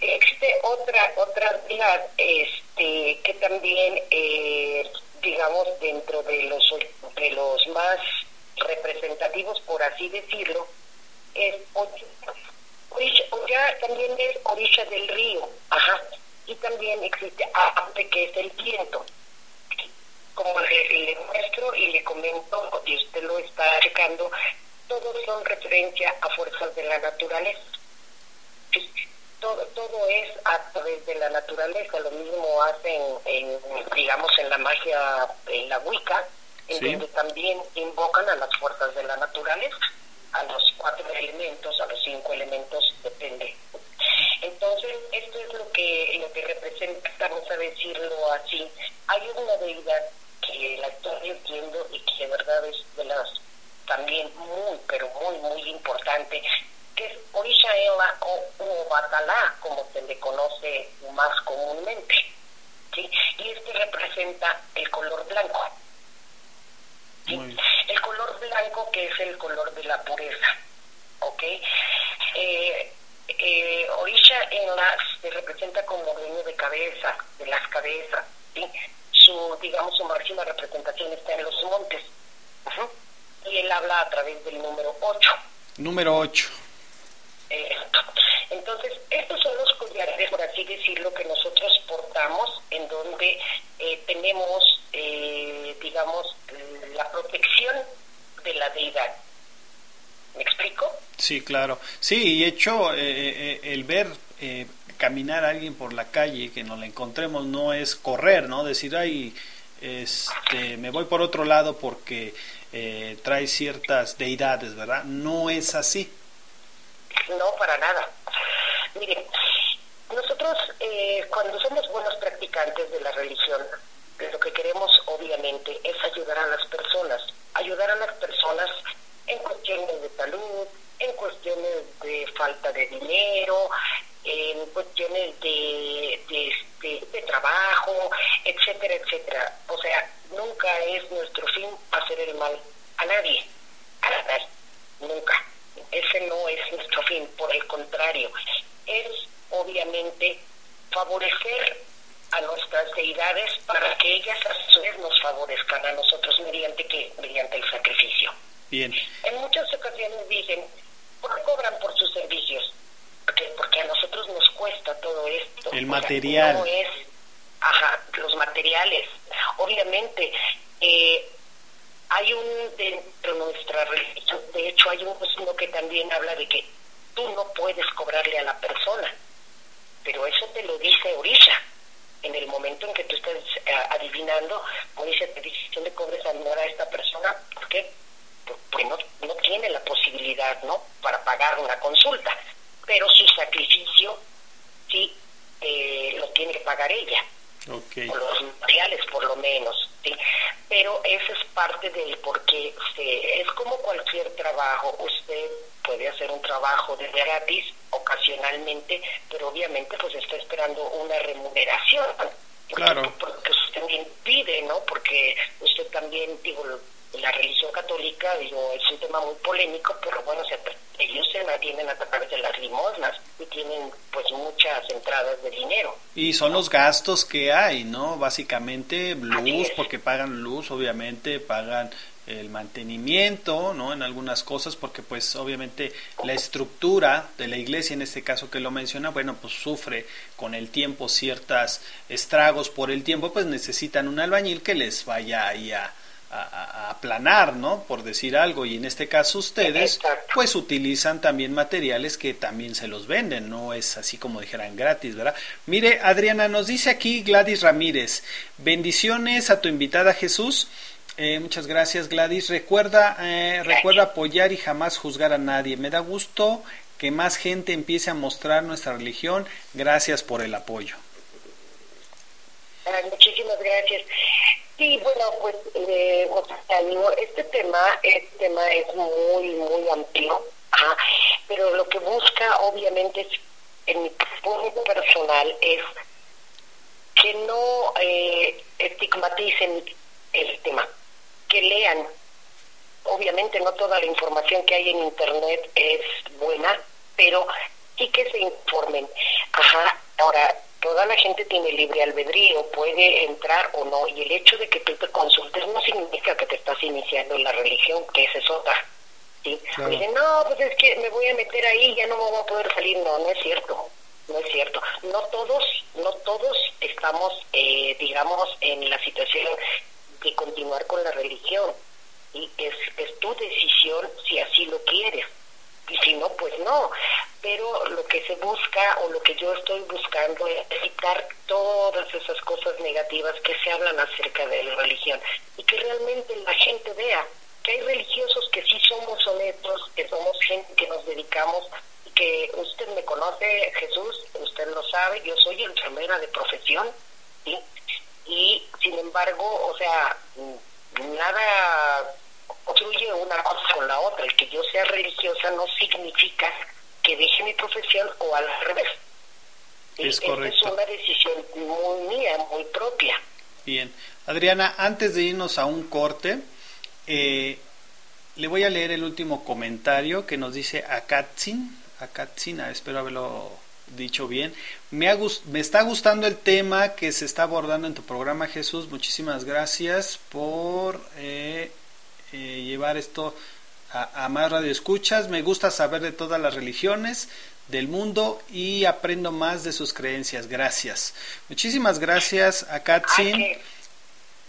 Existe otra otra deidad este, que también, eh, digamos, dentro de los, de los más representativos, por así decirlo, es. Orisha, Oya también es orilla del río, ajá, y también existe Ape, que es el viento. Como le, le muestro y le comento, y usted lo está checando, todos son referencia a fuerzas de la naturaleza. Todo, todo es a través de la naturaleza, lo mismo hacen, en, digamos, en la magia, en la Wicca, en Sí. donde también invocan a las fuerzas de la naturaleza, a los cuatro elementos, a los cinco elementos, depende. Entonces, esto es lo que, lo que representa, vamos a decirlo así. Hay una deidad que la estoy entiendo y que de verdad es de las también muy, pero muy, muy importante, que es Orisha Ela o o Batalá, como se le conoce más comúnmente. ¿sí? Y este representa el color blanco. ¿sí? El color blanco que es el color de la pureza. ¿Ok? Eh, eh, Orisha en la se representa como dueño de cabeza, de las cabezas, ¿sí? Su, digamos, su máxima representación está en los montes. Y él habla a través del número 8. Número 8. Esto. Entonces, estos son los collares, por así decirlo, que nosotros portamos, en donde eh, tenemos, eh, digamos, la protección de la deidad. ¿Me explico? Sí, claro. Sí, y hecho, eh, eh, el ver eh, caminar a alguien por la calle, que nos la encontremos, no es correr, ¿no? Decir, ay, este, me voy por otro lado porque eh, trae ciertas deidades, ¿verdad? No es así. No, para nada. Miren, nosotros eh, cuando somos buenos practicantes de la religión, lo que queremos obviamente es ayudar a las personas, ayudar a las personas en cuestiones de salud, en cuestiones de falta de dinero, en cuestiones de, de, este, de trabajo, etcétera, etcétera. O sea, nunca es nuestro fin hacer el mal a nadie, a nadie, nunca. Ese no es nuestro fin, por el contrario, es obviamente favorecer a nuestras deidades para que ellas a su vez nos favorezcan a nosotros mediante qué? Mediante el sacrificio. Bien. En muchas ocasiones dicen, ¿por qué cobran por sus servicios? Porque, porque a nosotros nos cuesta todo esto. El O sea, material. no es, ajá, los materiales. Obviamente, eh, hay un dentro de nuestra religión, de hecho hay un uno que también habla de que tú no puedes cobrarle a la persona, pero eso te lo dice Orisha. En el momento en que tú estás eh, adivinando, Orisha te dice, tú le cobres amor a esta persona, ¿por qué? Pues no, no tiene la posibilidad, ¿no?, para pagar una consulta, pero su sacrificio sí eh, lo tiene que pagar ella Ok. o los materiales por lo menos, ¿sí? Pero eso es parte del porque se, es como cualquier trabajo, usted puede hacer un trabajo de gratis ocasionalmente, pero obviamente pues está esperando una remuneración. Claro. Porque usted también pide, ¿no? Porque usted también, digo, la religión católica, digo, es un tema muy polémico, pero bueno, se, ellos se mantienen a través de las limosnas y tienen pues muchas entradas de dinero. Y son los gastos que hay, ¿no? Básicamente luz, porque pagan luz, obviamente, pagan el mantenimiento, ¿no? En algunas cosas, porque pues obviamente la estructura de la iglesia, en este caso que lo menciona, bueno, pues sufre con el tiempo ciertas estragos por el tiempo, pues necesitan un albañil que les vaya ahí a, a, a aplanar, ¿no? Por decir algo, y en este caso ustedes pues utilizan también materiales que también se los venden, no es así como dijeran gratis, ¿verdad? Mire, Adriana, nos dice aquí Gladys Ramírez, bendiciones a tu invitada Jesús, Eh, muchas gracias Gladys. Recuerda, eh, recuerda apoyar y jamás juzgar a nadie. Me da gusto que más gente empiece a mostrar nuestra religión. Gracias por el apoyo. Muchísimas gracias. Sí, bueno, pues eh, este tema, este tema es muy, muy amplio, ajá, pero lo que busca, obviamente, es, en mi punto personal, es que no eh, estigmaticen el tema, que lean. Obviamente no toda la información que hay en Internet es buena, pero sí que se informen. Ajá, ahora, toda la gente tiene libre albedrío, puede entrar o no, y el hecho de que tú te consultes no significa que te estás iniciando en la religión, que esa es otra. ¿sí? Claro. Dicen, no, pues es que me voy a meter ahí, ya no me voy a poder salir. No, no es cierto, no es cierto. No todos, no todos estamos, eh, digamos, en la situación de continuar con la religión. Y es, es tu decisión si así lo quieres y si no, pues no. Pero lo que se busca o lo que yo estoy buscando es quitar todas esas cosas negativas que se hablan acerca de la religión y que realmente la gente vea que hay religiosos que sí somos honestos, que somos gente que nos dedicamos y que usted me conoce, Jesús, usted lo sabe, yo soy enfermera de profesión. Y sin embargo, o sea, nada construye una cosa con la otra. El que yo sea religiosa no significa que deje mi profesión o al revés. Es correcto. es una decisión muy mía, muy propia. Bien. Adriana, antes de irnos a un corte, eh, le voy a leer el último comentario que nos dice Akatsin. Akatsin, ah, espero haberlo dicho bien. Me, ha me está gustando el tema que se está abordando en tu programa, Jesús. Muchísimas gracias por eh, eh, llevar esto a, a más radioescuchas. Me gusta saber de todas las religiones del mundo y aprendo más de sus creencias. Gracias. Muchísimas gracias, Akatsin. Qué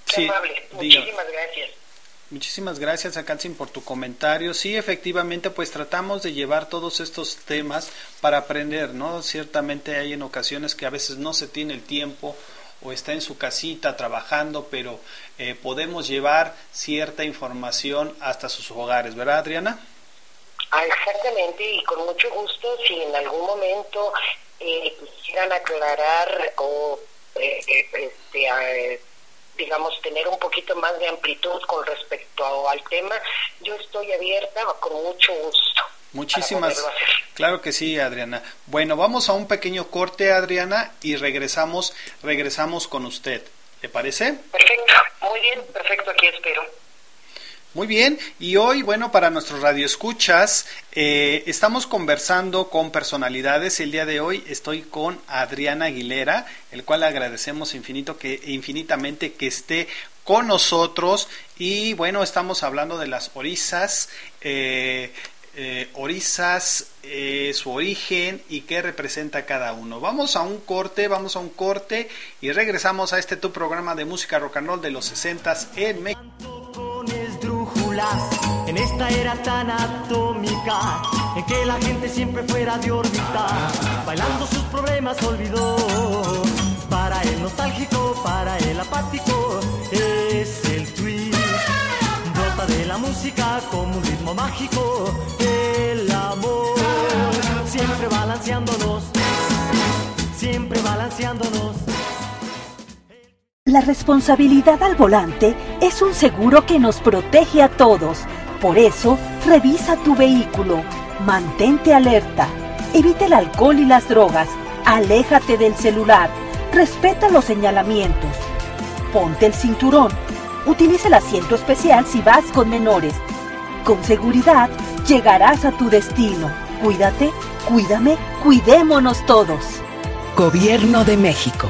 Sí, amable. diga. Muchísimas gracias. Muchísimas gracias a Katsin por tu comentario. Sí, efectivamente, pues tratamos de llevar todos estos temas para aprender, ¿no? Ciertamente hay en ocasiones que a veces no se tiene el tiempo o está en su casita trabajando, pero eh, podemos llevar cierta información hasta sus hogares, ¿verdad, Adriana? Ah, exactamente, y con mucho gusto, si en algún momento eh, quisieran aclarar o, eh, eh, este, digamos, tener un poquito más de amplitud con respecto al tema, yo estoy abierta con mucho gusto. Muchísimas, claro que sí, Adriana. Bueno, vamos a un pequeño corte, Adriana, y regresamos, regresamos con usted. ¿Le parece? Perfecto, muy bien, perfecto, aquí espero. Muy bien, y hoy, bueno, para nuestros radioescuchas, eh, estamos conversando con personalidades. El día de hoy estoy con Adriana Aguilera, el cual agradecemos infinito que, infinitamente que esté con nosotros. Y bueno, estamos hablando de las orisas, eh, eh, orisas, eh, su origen y qué representa cada uno. Vamos a un corte, vamos a un corte y regresamos a este tu programa de música rock and roll de los 60 en México. en esta era tan atómica en que la gente siempre fuera de órbita bailando sus problemas olvidó para el nostálgico para el apático es de la música como un ritmo mágico el amor siempre balanceándonos siempre balanceándonos La responsabilidad al volante es un seguro que nos protege a todos. Por eso, revisa tu vehículo, mantente alerta, evita el alcohol y las drogas, aléjate del celular, respeta los señalamientos, ponte el cinturón, utiliza el asiento especial si vas con menores. Con seguridad, llegarás a tu destino. Cuídate, cuídame, cuidémonos todos. Gobierno de México.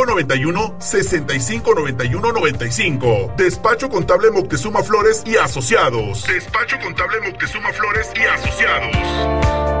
5591 6591 95. Despacho Contable Moctezuma Flores y Asociados. Despacho Contable Moctezuma Flores y Asociados.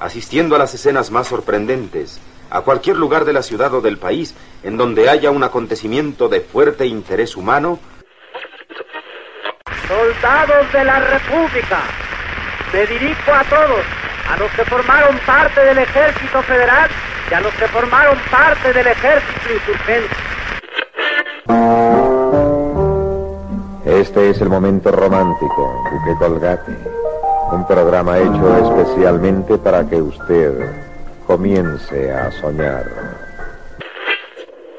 Asistiendo a las escenas más sorprendentes, a cualquier lugar de la ciudad o del país en donde haya un acontecimiento de fuerte interés humano, Soldados de la República, me dirijo a todos, a los que formaron parte del Ejército Federal y a los que formaron parte del Ejército Insurgente. Este es el momento romántico, Buque Colgate. Un programa hecho especialmente para que usted comience a soñar.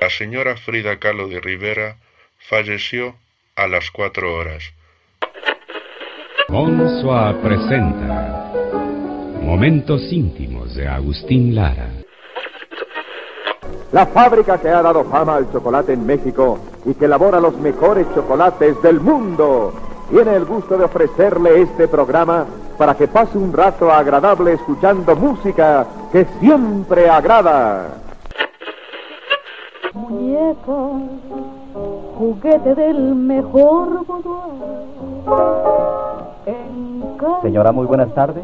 La señora Frida Kahlo de Rivera falleció a las cuatro horas. Monsoa presenta Momentos íntimos de Agustín Lara. La fábrica que ha dado fama al chocolate en México y que elabora los mejores chocolates del mundo tiene el gusto de ofrecerle este programa para que pase un rato agradable escuchando música que siempre agrada. Muñeca, juguete del mejor Señora, muy buenas tardes.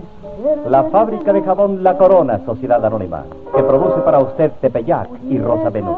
La fábrica de jabón La Corona, Sociedad Anónima, que produce para usted Tepeyac y Rosa Venus.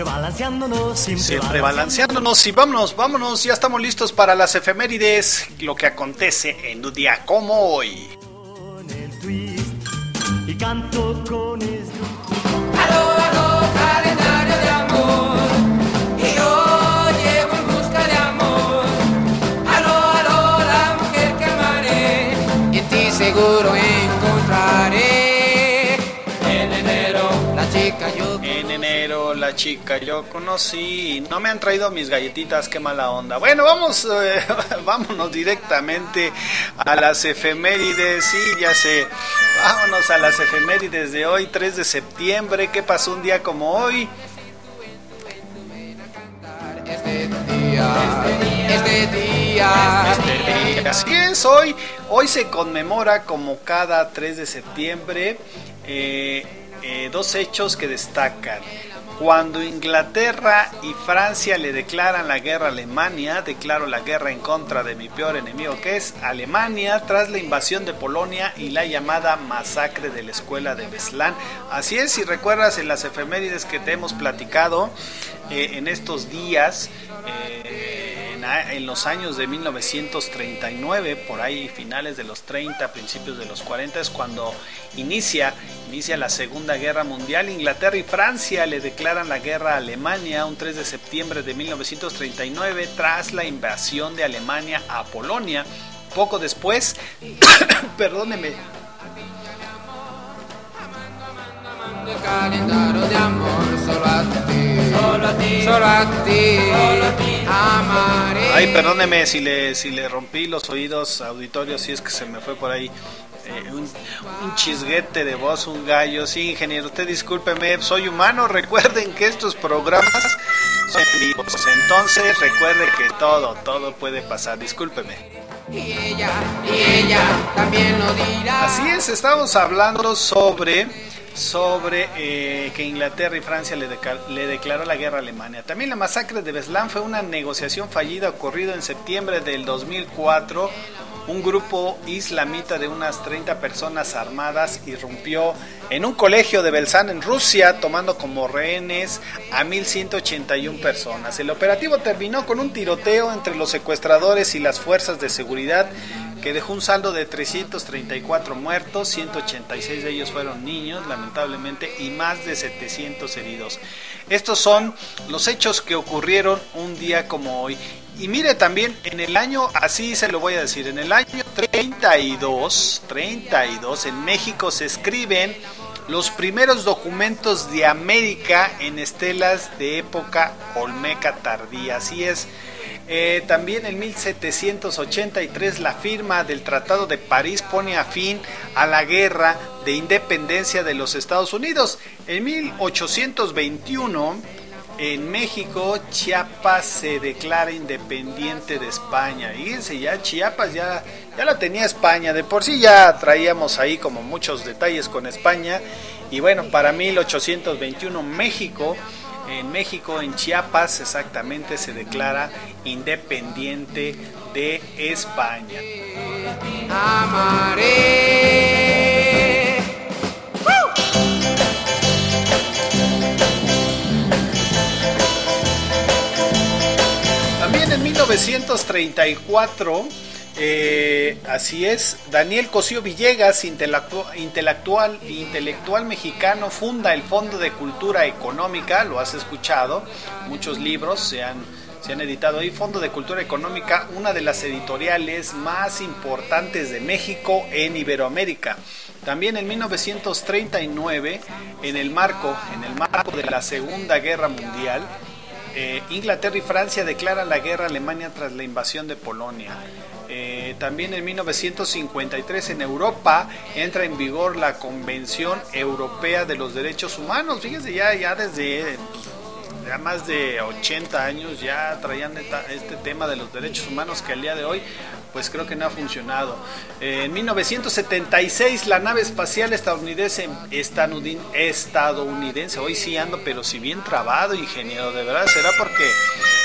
Siempre balanceándonos, siempre, Siempre balanceándonos y vámonos, vámonos, ya estamos listos para las efemérides, lo que acontece en un día como hoy. Y canto con esto. calendario de amor. Y yo llevo en busca de amor. Aló, aló, la mujer que amaré. Y en ti seguro chica yo conocí, no me han traído mis galletitas, qué mala onda. Bueno, vamos, [laughs] eh, vámonos directamente a las efemérides, sí, ya sé, vámonos a las efemérides de hoy, 3 de septiembre, ¿qué pasó un día como hoy? Este día, este día. Así es, hoy, hoy se conmemora como cada 3 de septiembre. eh, eh, dos hechos que destacan. Cuando Inglaterra y Francia le declaran la guerra a Alemania, declaro la guerra en contra de mi peor enemigo que es Alemania tras la invasión de Polonia y la llamada masacre de la escuela de Beslan. Así es, si recuerdas en las efemérides que te hemos platicado eh, en estos días, eh, en, en los años de 1939, por ahí finales de los 30, principios de los 40, es cuando inicia, inicia la Segunda Guerra Mundial. Inglaterra y Francia le declaran la guerra a Alemania un 3 de septiembre de 1939 tras la invasión de Alemania a Polonia. Poco después, [coughs] perdóneme, El calendario de amor solo a ti, solo a ti, solo a ti, solo a ti, amaré. Ay, perdóneme si le, si le rompí los oídos auditorios, si es que se me fue por ahí eh, un, un chisguete de voz, un gallo. Sí, ingeniero, usted discúlpeme, soy humano. Recuerden que estos programas son vivos. Entonces, recuerde que todo, todo puede pasar. Discúlpeme. Y ella, y ella también lo dirá. Así es, estamos hablando sobre sobre eh, que Inglaterra y Francia le, le declaró la guerra a Alemania. También la masacre de Beslan fue una negociación fallida ocurrida en septiembre del 2004. Un grupo islamita de unas 30 personas armadas irrumpió en un colegio de Belzán en Rusia, tomando como rehenes a 1.181 personas. El operativo terminó con un tiroteo entre los secuestradores y las fuerzas de seguridad que dejó un saldo de 334 muertos, 186 de ellos fueron niños, lamentablemente, y más de 700 heridos. Estos son los hechos que ocurrieron un día como hoy. Y mire también, en el año, así se lo voy a decir, en el año 32, 32, en México se escriben los primeros documentos de América en estelas de época olmeca tardía. Así es. Eh, también en 1783 la firma del Tratado de París pone a fin a la guerra de independencia de los Estados Unidos. En 1821 en México Chiapas se declara independiente de España. Fíjense, ya Chiapas ya, ya la tenía España. De por sí ya traíamos ahí como muchos detalles con España. Y bueno, para 1821 México en México, en Chiapas exactamente, se declara independiente de España. Amaré. También en 1934, eh, así es, Daniel Cosío Villegas, intelectu- intelectual, mexicano, funda el Fondo de Cultura Económica, lo has escuchado, muchos libros se han, editado ahí, Fondo de Cultura Económica, una de las editoriales más importantes de México en Iberoamérica. También en 1939, en el marco, en el marco de la Segunda Guerra Mundial, eh, Inglaterra y Francia declaran la guerra a Alemania tras la invasión de Polonia. Eh, también en 1953 en Europa entra en vigor la Convención Europea de los Derechos Humanos. Fíjense, ya, ya desde ya más de 80 años ya traían este tema de los derechos humanos que al día de hoy pues creo que no ha funcionado. Eh, en 1976 la nave espacial estadounidense, estadounidense, hoy sí ando pero si bien trabado ingeniero, de verdad, ¿será porque,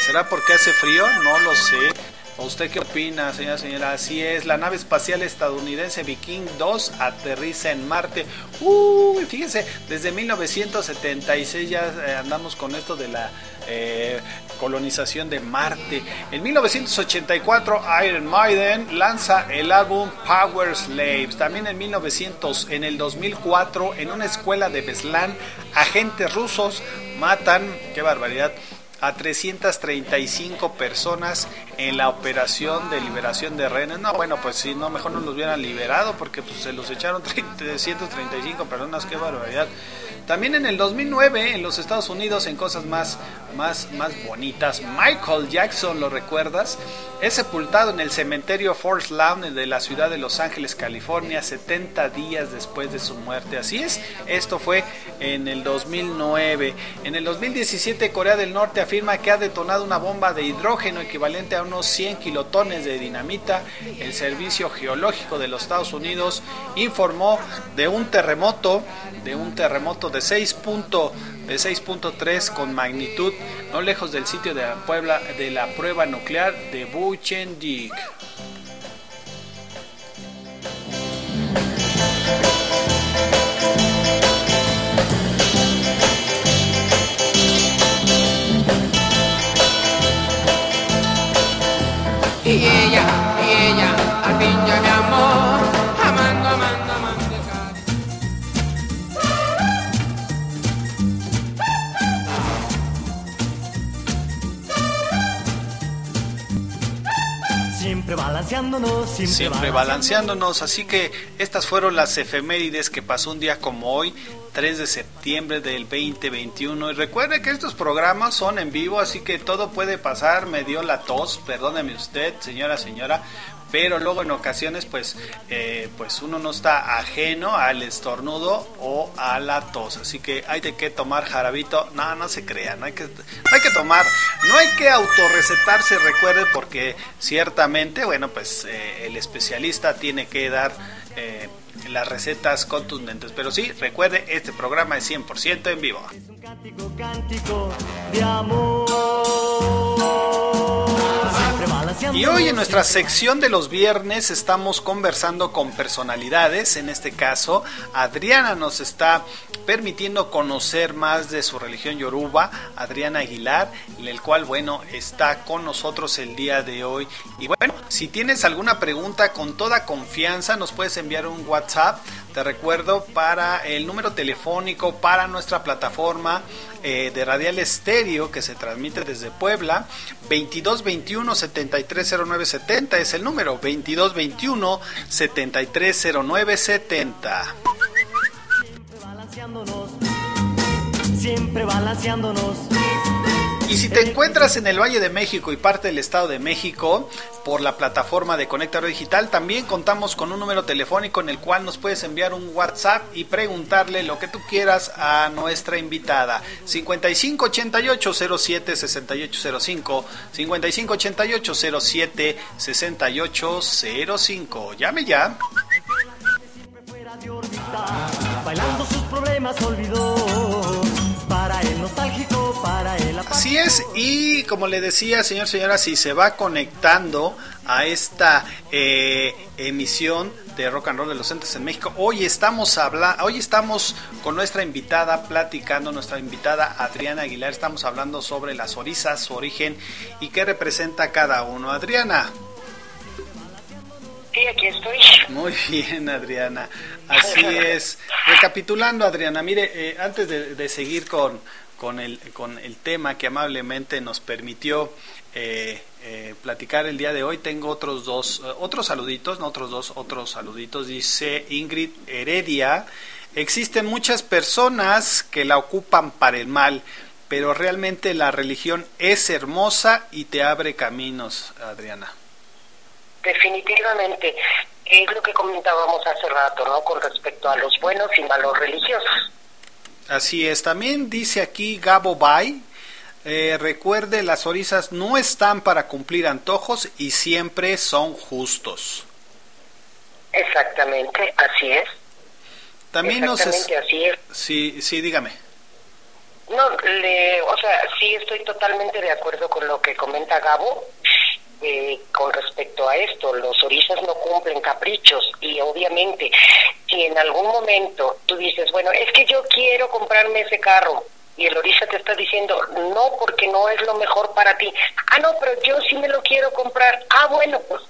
será porque hace frío? No lo sé. ¿O ¿Usted qué opina, señora señora? Así es, la nave espacial estadounidense Viking 2 aterriza en Marte. Uy, fíjense, desde 1976 ya eh, andamos con esto de la eh, colonización de Marte. En 1984 Iron Maiden lanza el álbum Power Slaves. También en 1900, en el 2004, en una escuela de Beslan, agentes rusos matan, qué barbaridad, a 335 personas en la operación de liberación de rehenes. No, bueno, pues si no, mejor no los hubieran liberado porque pues, se los echaron [laughs] 335 personas, qué barbaridad. También en el 2009 en los Estados Unidos en cosas más, más, más bonitas, Michael Jackson, ¿lo recuerdas? Es sepultado en el cementerio Forest Lawn de la ciudad de Los Ángeles, California, 70 días después de su muerte. Así es, esto fue en el 2009. En el 2017 Corea del Norte afirma que ha detonado una bomba de hidrógeno equivalente a unos 100 kilotones de dinamita. El Servicio Geológico de los Estados Unidos informó de un terremoto, de un terremoto de 6 de 6.3 con magnitud no lejos del sitio de la, Puebla, de la prueba nuclear de Buchenwald. Y ella, y ella, al fin ya me amó, balanceándonos, siempre, Siempre balanceándonos, así que estas fueron las efemérides que pasó un día como hoy, 3 de septiembre del 2021. Y recuerde que estos programas son en vivo, así que todo puede pasar. Me dio la tos, perdóneme usted, señora, señora. Pero luego en ocasiones, pues, eh, pues uno no está ajeno al estornudo o a la tos. Así que hay de que tomar jarabito. No, no se crea, no hay que, hay que tomar, no hay que autorrecetarse, recuerde, porque ciertamente, bueno, pues eh, el especialista tiene que dar eh, las recetas contundentes. Pero sí, recuerde, este programa es 100% en vivo. cántico de amor. Y hoy en nuestra sección de los viernes estamos conversando con personalidades, en este caso Adriana nos está permitiendo conocer más de su religión yoruba, Adriana Aguilar, el cual bueno está con nosotros el día de hoy. Y bueno, si tienes alguna pregunta con toda confianza nos puedes enviar un WhatsApp, te recuerdo para el número telefónico para nuestra plataforma eh, de Radial Estéreo que se transmite desde Puebla, 2221 730970 es el número 2221 730970. balanceándonos, siempre balanceándonos. Y si te encuentras en el Valle de México y parte del Estado de México, por la plataforma de Conectador Digital, también contamos con un número telefónico en el cual nos puedes enviar un WhatsApp y preguntarle lo que tú quieras a nuestra invitada. 5588 07 6805 5588 07 6805. Llame ya. Bailando sus problemas olvidó. El nostálgico, para el Así es, y como le decía, señor, señora, si se va conectando a esta eh, emisión de Rock and Roll de los Entes en México, hoy estamos habla hoy estamos con nuestra invitada platicando, nuestra invitada Adriana Aguilar, estamos hablando sobre las orizas, su origen y qué representa cada uno. Adriana. Sí, aquí estoy. Muy bien, Adriana. Así es. Recapitulando, Adriana, mire, eh, antes de, seguir con, con, el, con el tema que amablemente nos permitió eh, eh, platicar el día de hoy, tengo otros dos, eh, otros saluditos, no otros dos, otros saluditos. Dice Ingrid Heredia, existen muchas personas que la ocupan para el mal, pero realmente la religión es hermosa y te abre caminos, Adriana. Definitivamente, es lo que comentábamos hace rato, ¿no? Con respecto a los buenos y malos religiosos. Así es, también dice aquí Gabo Bay, eh, recuerde, las orizas no están para cumplir antojos y siempre son justos. Exactamente, así es. También nos es- así es. Sí, sí, dígame. No, le, o sea, sí estoy totalmente de acuerdo con lo que comenta Gabo eh, con respecto a esto. Los orizas no cumplen caprichos y obviamente si en algún momento tú dices, bueno, es que yo quiero comprarme ese carro y el orisa te está diciendo, no, porque no es lo mejor para ti. Ah, no, pero yo sí me lo quiero comprar. Ah, bueno, pues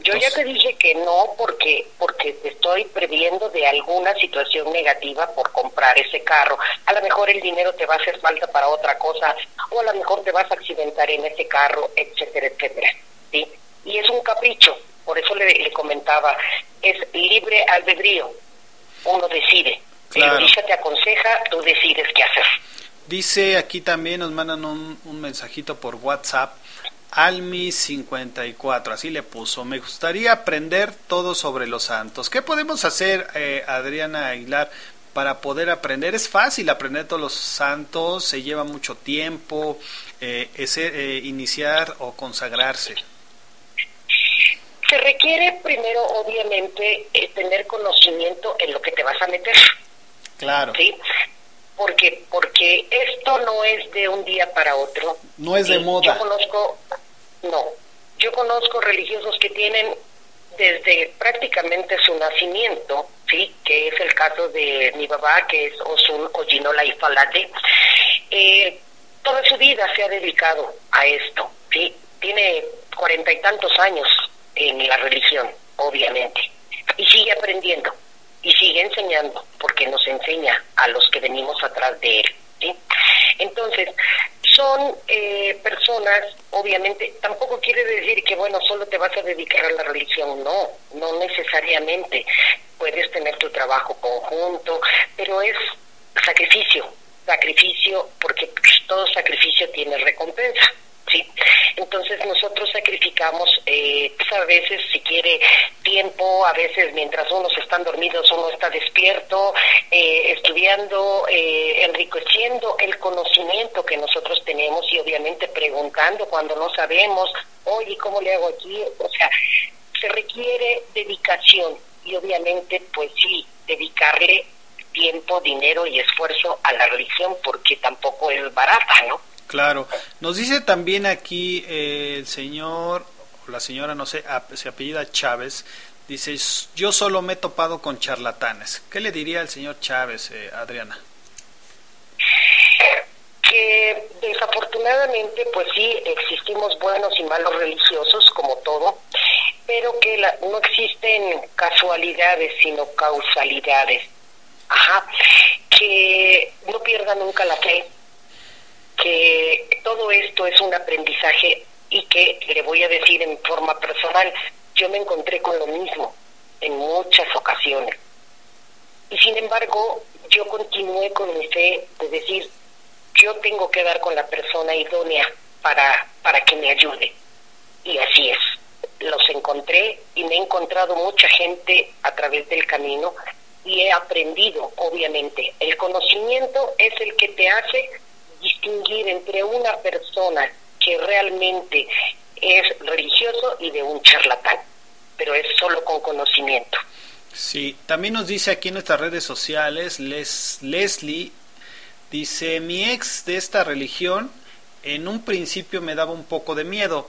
yo ya te dije que no porque porque te estoy previendo de alguna situación negativa por comprar ese carro. A lo mejor el dinero te va a hacer falta para otra cosa o a lo mejor te vas a accidentar en ese carro, etcétera, etcétera. ¿Sí? Y es un capricho, por eso le, le comentaba, es libre albedrío. Uno decide. Claro. El te aconseja, tú decides qué hacer. Dice aquí también, nos mandan un, un mensajito por WhatsApp. Almi54, así le puso. Me gustaría aprender todo sobre los santos. ¿Qué podemos hacer, eh, Adriana Aguilar, para poder aprender. Es fácil aprender todos los santos, se lleva mucho tiempo, eh, es, eh, iniciar o consagrarse. Se requiere primero, obviamente, eh, tener conocimiento en lo que te vas a meter. Claro. ¿sí? Porque, porque esto no es de un día para otro. No es de Sí, moda. Yo conozco, no, yo conozco religiosos que tienen desde prácticamente su nacimiento, sí, que es el caso de mi papá, que es Osun Ojinola y Falate, eh, toda su vida se ha dedicado a esto, sí, tiene cuarenta y tantos años en la religión, obviamente, y sigue aprendiendo y sigue enseñando, porque nos enseña a los que venimos atrás de él. ¿sí? Entonces, son eh, personas, obviamente, tampoco quiere decir que, bueno, solo te vas a dedicar a la religión, no, no necesariamente. Puedes tener tu trabajo conjunto, pero es sacrificio, sacrificio, porque pues, todo sacrificio tiene recompensa. ¿Sí? Entonces nosotros sacrificamos, eh, pues a veces si quiere tiempo, a veces mientras unos están dormidos uno está despierto, eh, estudiando, eh, enriqueciendo el conocimiento que nosotros tenemos y obviamente preguntando cuando no sabemos, oye, ¿cómo le hago aquí? O sea, se requiere dedicación y obviamente pues sí, dedicarle tiempo, dinero y esfuerzo a la religión porque tampoco es barata, ¿no? Claro. Nos dice también aquí eh, el señor, o la señora, no sé, se apellida Chávez, dice, "S- yo solo me he topado con charlatanes. ¿Qué le diría al señor Chávez, eh, Adriana? que desafortunadamente pues sí existimos buenos y malos religiosos como todo pero que la- no existen casualidades sino causalidades ajá que no pierda nunca la fe que todo esto es un aprendizaje y que le voy a decir en forma personal yo me encontré con lo mismo en muchas ocasiones y sin embargo yo continué con mi fe de decir yo tengo que dar con la persona idónea para, para que me ayude. Y así es. Los encontré y me he encontrado mucha gente a través del camino y he aprendido, obviamente. El conocimiento es el que te hace distinguir entre una persona que realmente es religioso y de un charlatán, pero es solo con conocimiento. Sí, también nos dice aquí en nuestras redes sociales, Les, Leslie, dice, mi ex de esta religión en un principio me daba un poco de miedo,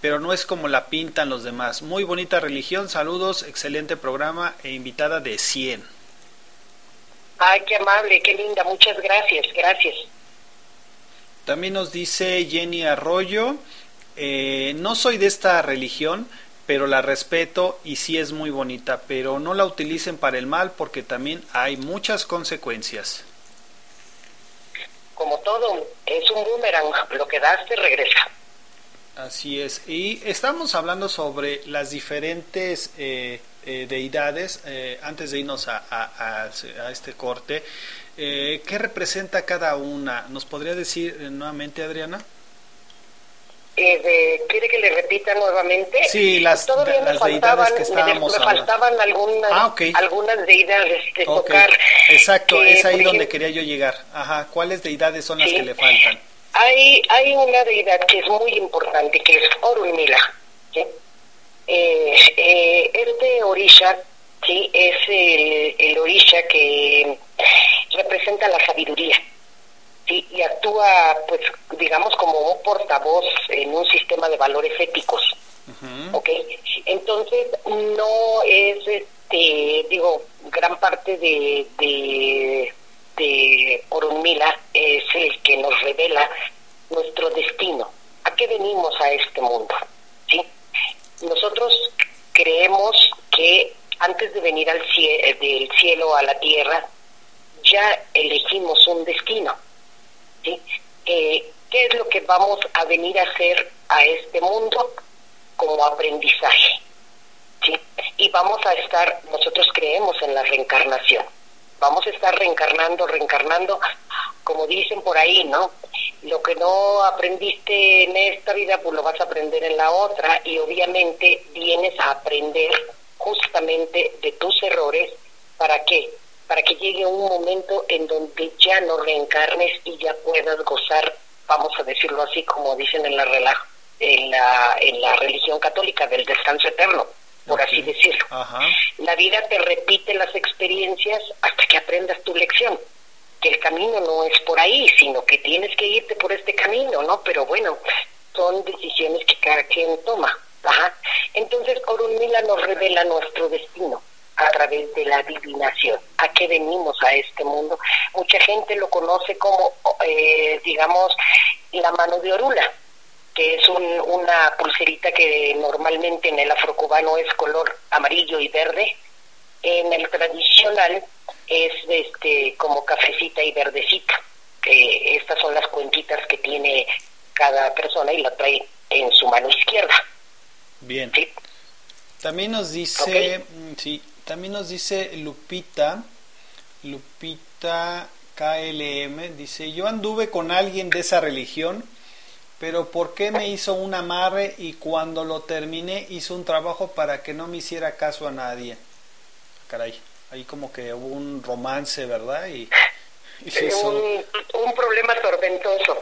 pero no es como la pintan los demás. Muy bonita religión, saludos, excelente programa e invitada de 100. Ay, qué amable, qué linda, muchas gracias, gracias. También nos dice Jenny Arroyo, eh, no soy de esta religión, pero la respeto y sí es muy bonita, pero no la utilicen para el mal porque también hay muchas consecuencias. Como todo, es un boomerang, lo que das te regresa. Así es. Y estamos hablando sobre las diferentes eh, eh, deidades, eh, antes de irnos a, a- a- este corte, eh, ¿qué representa cada una? ¿Nos podría decir eh, nuevamente, Adriana? Eh, de- ¿Quiere que le repita nuevamente? Sí, las- Todavía las deidades que estábamos me, faltaban algunas, Ah, ok. algunas deidades de Ok, tocar. Exacto, que, es ahí donde ejemplo, quería yo llegar. Ajá, ¿cuáles deidades son las Sí. que le faltan? Hay, hay una deidad que es muy importante, que es Orunmila. ¿sí? Eh, eh, este orisha ¿sí? es el, el orisha que representa la sabiduría. ¿sí? Y actúa, pues, digamos, como un portavoz en un sistema de valores éticos. Entonces, no es, este, digo, gran parte de, de, de Orunmila es el que nos revela nuestro destino. ¿A qué venimos a este mundo? ¿sí? Nosotros creemos que antes de venir al cie- del cielo a la tierra, ya elegimos un destino. ¿sí? Eh, ¿Qué es lo que vamos a venir a hacer a este mundo como aprendizaje? ¿sí? Y vamos a estar, nosotros creemos en la reencarnación. Vamos a estar reencarnando, reencarnando, como dicen por ahí, ¿no? Lo que no aprendiste en esta vida, pues lo vas a aprender en la otra y obviamente vienes a aprender justamente de tus errores. ¿Para qué? para que llegue un momento en donde ya no reencarnes y ya puedas gozar, vamos a decirlo así como dicen en la, en la, en la religión católica, del descanso eterno, por así decirlo. La vida te repite las experiencias hasta que aprendas tu lección. Que el camino no es por ahí, sino que tienes que irte por este camino, ¿no? Pero bueno, son decisiones que cada quien toma. Ajá. Entonces, Orunmila nos revela nuestro destino a través de la adivinación. ¿A qué venimos a este mundo? Mucha gente lo conoce como, eh, digamos, la mano de Orula, que es un- una pulserita que normalmente en el afrocubano es color amarillo y verde. En el tradicional es este como cafecita y verdecita. que estas son las cuentitas que tiene cada persona y la trae en su mano izquierda. Bien. También nos dice, mm, sí, también nos dice Lupita, Lupita KLM, dice, yo anduve con alguien de esa religión, pero ¿por qué me hizo un amarre y cuando lo terminé hizo un trabajo para que no me hiciera caso a nadie? Caray, ahí como que hubo un romance, ¿verdad? Y, y se hizo- un, un problema tormentoso.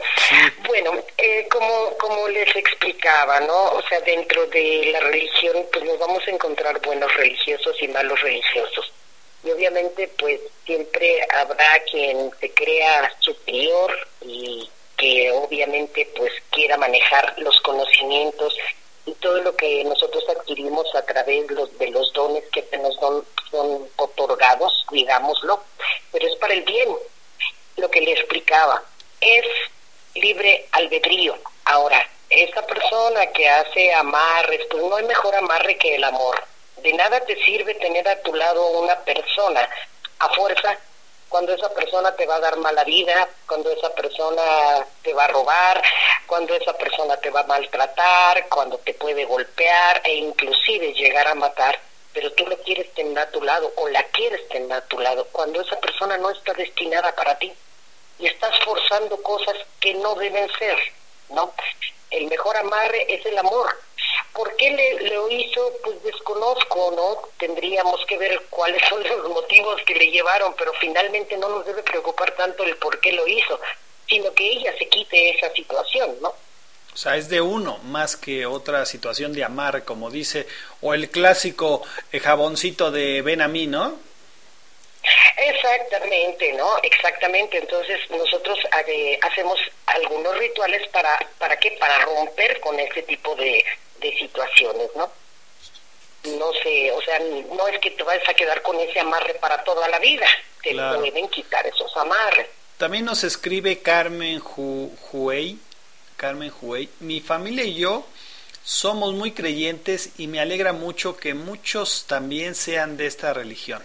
Bueno, eh, como, como les explicaba, ¿no? O sea, dentro de la religión, pues nos vamos a encontrar buenos religiosos y malos religiosos. Y obviamente, pues siempre habrá quien se crea superior y que obviamente, pues quiera manejar los conocimientos y todo lo que nosotros adquirimos a través de los, de los dones que nos son, son otorgados, digámoslo, pero es para el bien lo que le explicaba, es libre albedrío. Ahora, esa persona que hace amarres, pues no hay mejor amarre que el amor. De nada te sirve tener a tu lado una persona a fuerza cuando esa persona te va a dar mala vida, cuando esa persona te va a robar, cuando esa persona te va a maltratar, cuando te puede golpear e inclusive llegar a matar, pero tú lo quieres tener a tu lado o la quieres tener a tu lado, cuando esa persona no está destinada para ti y estás forzando cosas que no deben ser, ¿no? El mejor amarre es el amor. ¿Por qué le, lo hizo? Pues desconozco, ¿no? Tendríamos que ver cuáles son los motivos que le llevaron, pero finalmente no nos debe preocupar tanto el por qué lo hizo, sino que ella se quite esa situación, ¿no? O sea, es de uno más que otra situación de amarre, como dice, o el clásico eh, jaboncito de ven a mí, ¿no? Exactamente, ¿no? Exactamente. Entonces nosotros eh, hacemos algunos rituales para, ¿para qué? Para romper con ese tipo de, de situaciones, ¿no? No sé, o sea, no es que te vayas a quedar con ese amarre para toda la vida. Te Claro. pueden quitar esos amarres. También nos escribe Carmen Ju- Juey, Carmen Juey, mi familia y yo somos muy creyentes y me alegra mucho que muchos también sean de esta religión.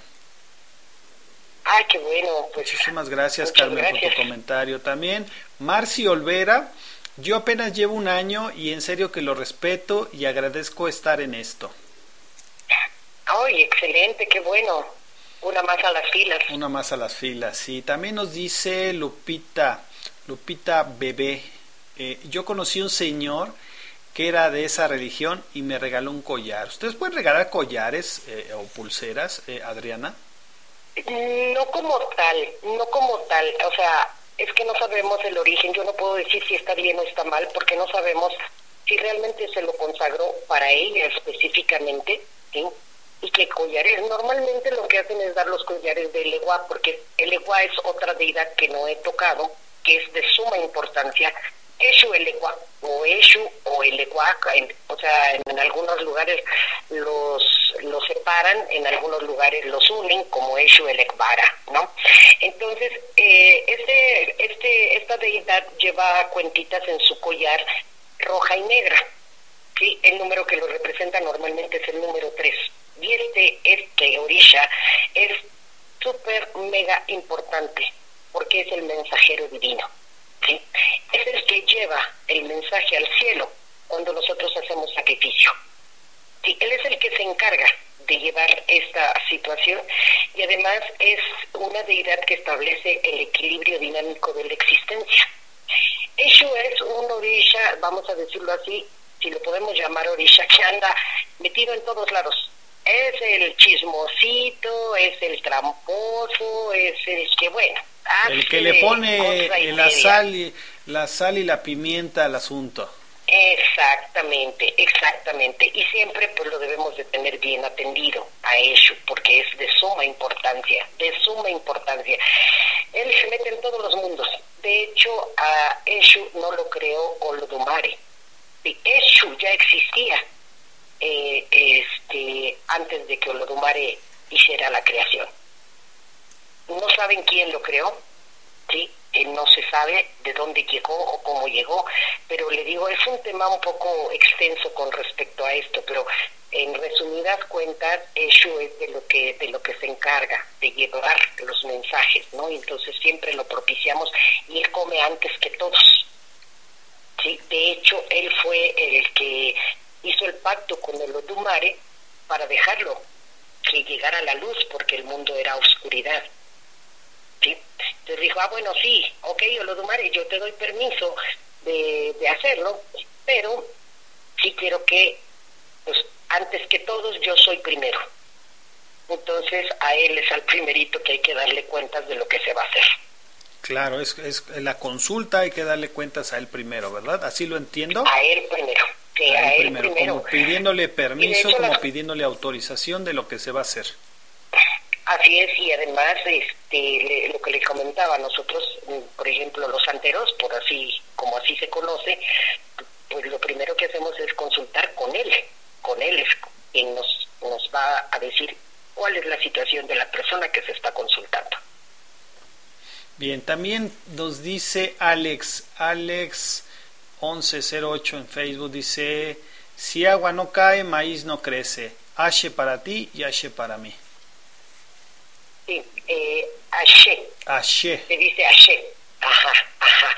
Ay, qué bueno. Pues, Muchísimas gracias, Carmen, por tu comentario. También, Marci Olvera, yo apenas llevo un año y en serio que lo respeto y agradezco estar en esto. Ay, excelente, qué bueno. Una más a las filas. Una más a las filas. Y también nos dice Lupita, Lupita Bebé, eh, yo conocí un señor que era de esa religión y me regaló un collar. ¿Ustedes pueden regalar collares eh, o pulseras, eh, Adriana? No como tal, no como tal, o sea, es que no sabemos el origen, yo no puedo decir si está bien o está mal, porque no sabemos si realmente se lo consagró para ella específicamente, ¿sí? Y que collares, normalmente lo que hacen es dar los collares de Eleguá, porque Eleguá es otra deidad que no he tocado, que es de suma importancia, Eshu Eleguá, o Eshu o Eleguá, en- o sea, en, algunos lugares los, los separan, en algunos lugares los unen, como Eshu Elegbara, ¿no? Entonces, eh, este, este, esta deidad lleva cuentitas en su collar roja y negra, ¿sí? El número que lo representa normalmente es el número 3. Y este, este orisha es súper mega importante porque es el mensajero divino. ¿Sí? Es el que lleva el mensaje al cielo cuando nosotros hacemos sacrificio. Él es el que se encarga de llevar esta situación y además es una deidad que establece el equilibrio dinámico de la existencia. Eshu es un orisha, vamos a decirlo así, si lo podemos llamar orisha, que anda metido en todos lados, Es el chismosito, es el tramposo, es el que, bueno, El que hace le pone la media. sal, y, la sal y la pimienta al asunto. Exactamente, exactamente. Y siempre pues lo debemos de tener bien atendido a Eshu, porque es de suma importancia, de suma importancia. Él se mete en todos los mundos. De hecho, a Eshu no lo creó Olodumare. Eshu ya existía eh, este, antes de que Olodumare hiciera la creación. No saben quién lo creó, ¿sí? No se sabe de dónde llegó o cómo llegó, pero le digo, es un tema un poco extenso con respecto a esto, pero en resumidas cuentas, Eshu es de lo que de lo que se encarga de llevar los mensajes, ¿no? Entonces siempre lo propiciamos y él come antes que todos. Sí, de hecho, él fue el que hizo el pacto con el Odumare para dejarlo que llegara la luz porque el mundo era oscuridad. ¿Sí? Entonces dijo, ah, bueno, sí, ok, Olodumare, yo te doy permiso de, de hacerlo, pero sí quiero que, pues, antes que todos, yo soy primero. Entonces a él es al primerito que hay que darle cuentas de lo que se va a hacer. Claro, es, es la consulta hay que darle cuentas a él primero, ¿verdad? Así lo entiendo. A él primero. Sí, a, él primero. como pidiéndole permiso, hecho, como pidiéndole autorización de lo que se va a hacer. Así es, y además este, lo que les comentaba, nosotros, mm, por ejemplo, los santeros, por así, como así se conoce, pues lo primero que hacemos es consultar con él, con él es quien nos, nos va a decir cuál es la situación de la persona que se está consultando. Bien, también nos dice Alex, Alex 1108 en Facebook, dice, si agua no cae, maíz no crece, Ashe para ti y Ashe para mí. Sí, eh, Ashe. se dice Ashe. Ajá, ajá.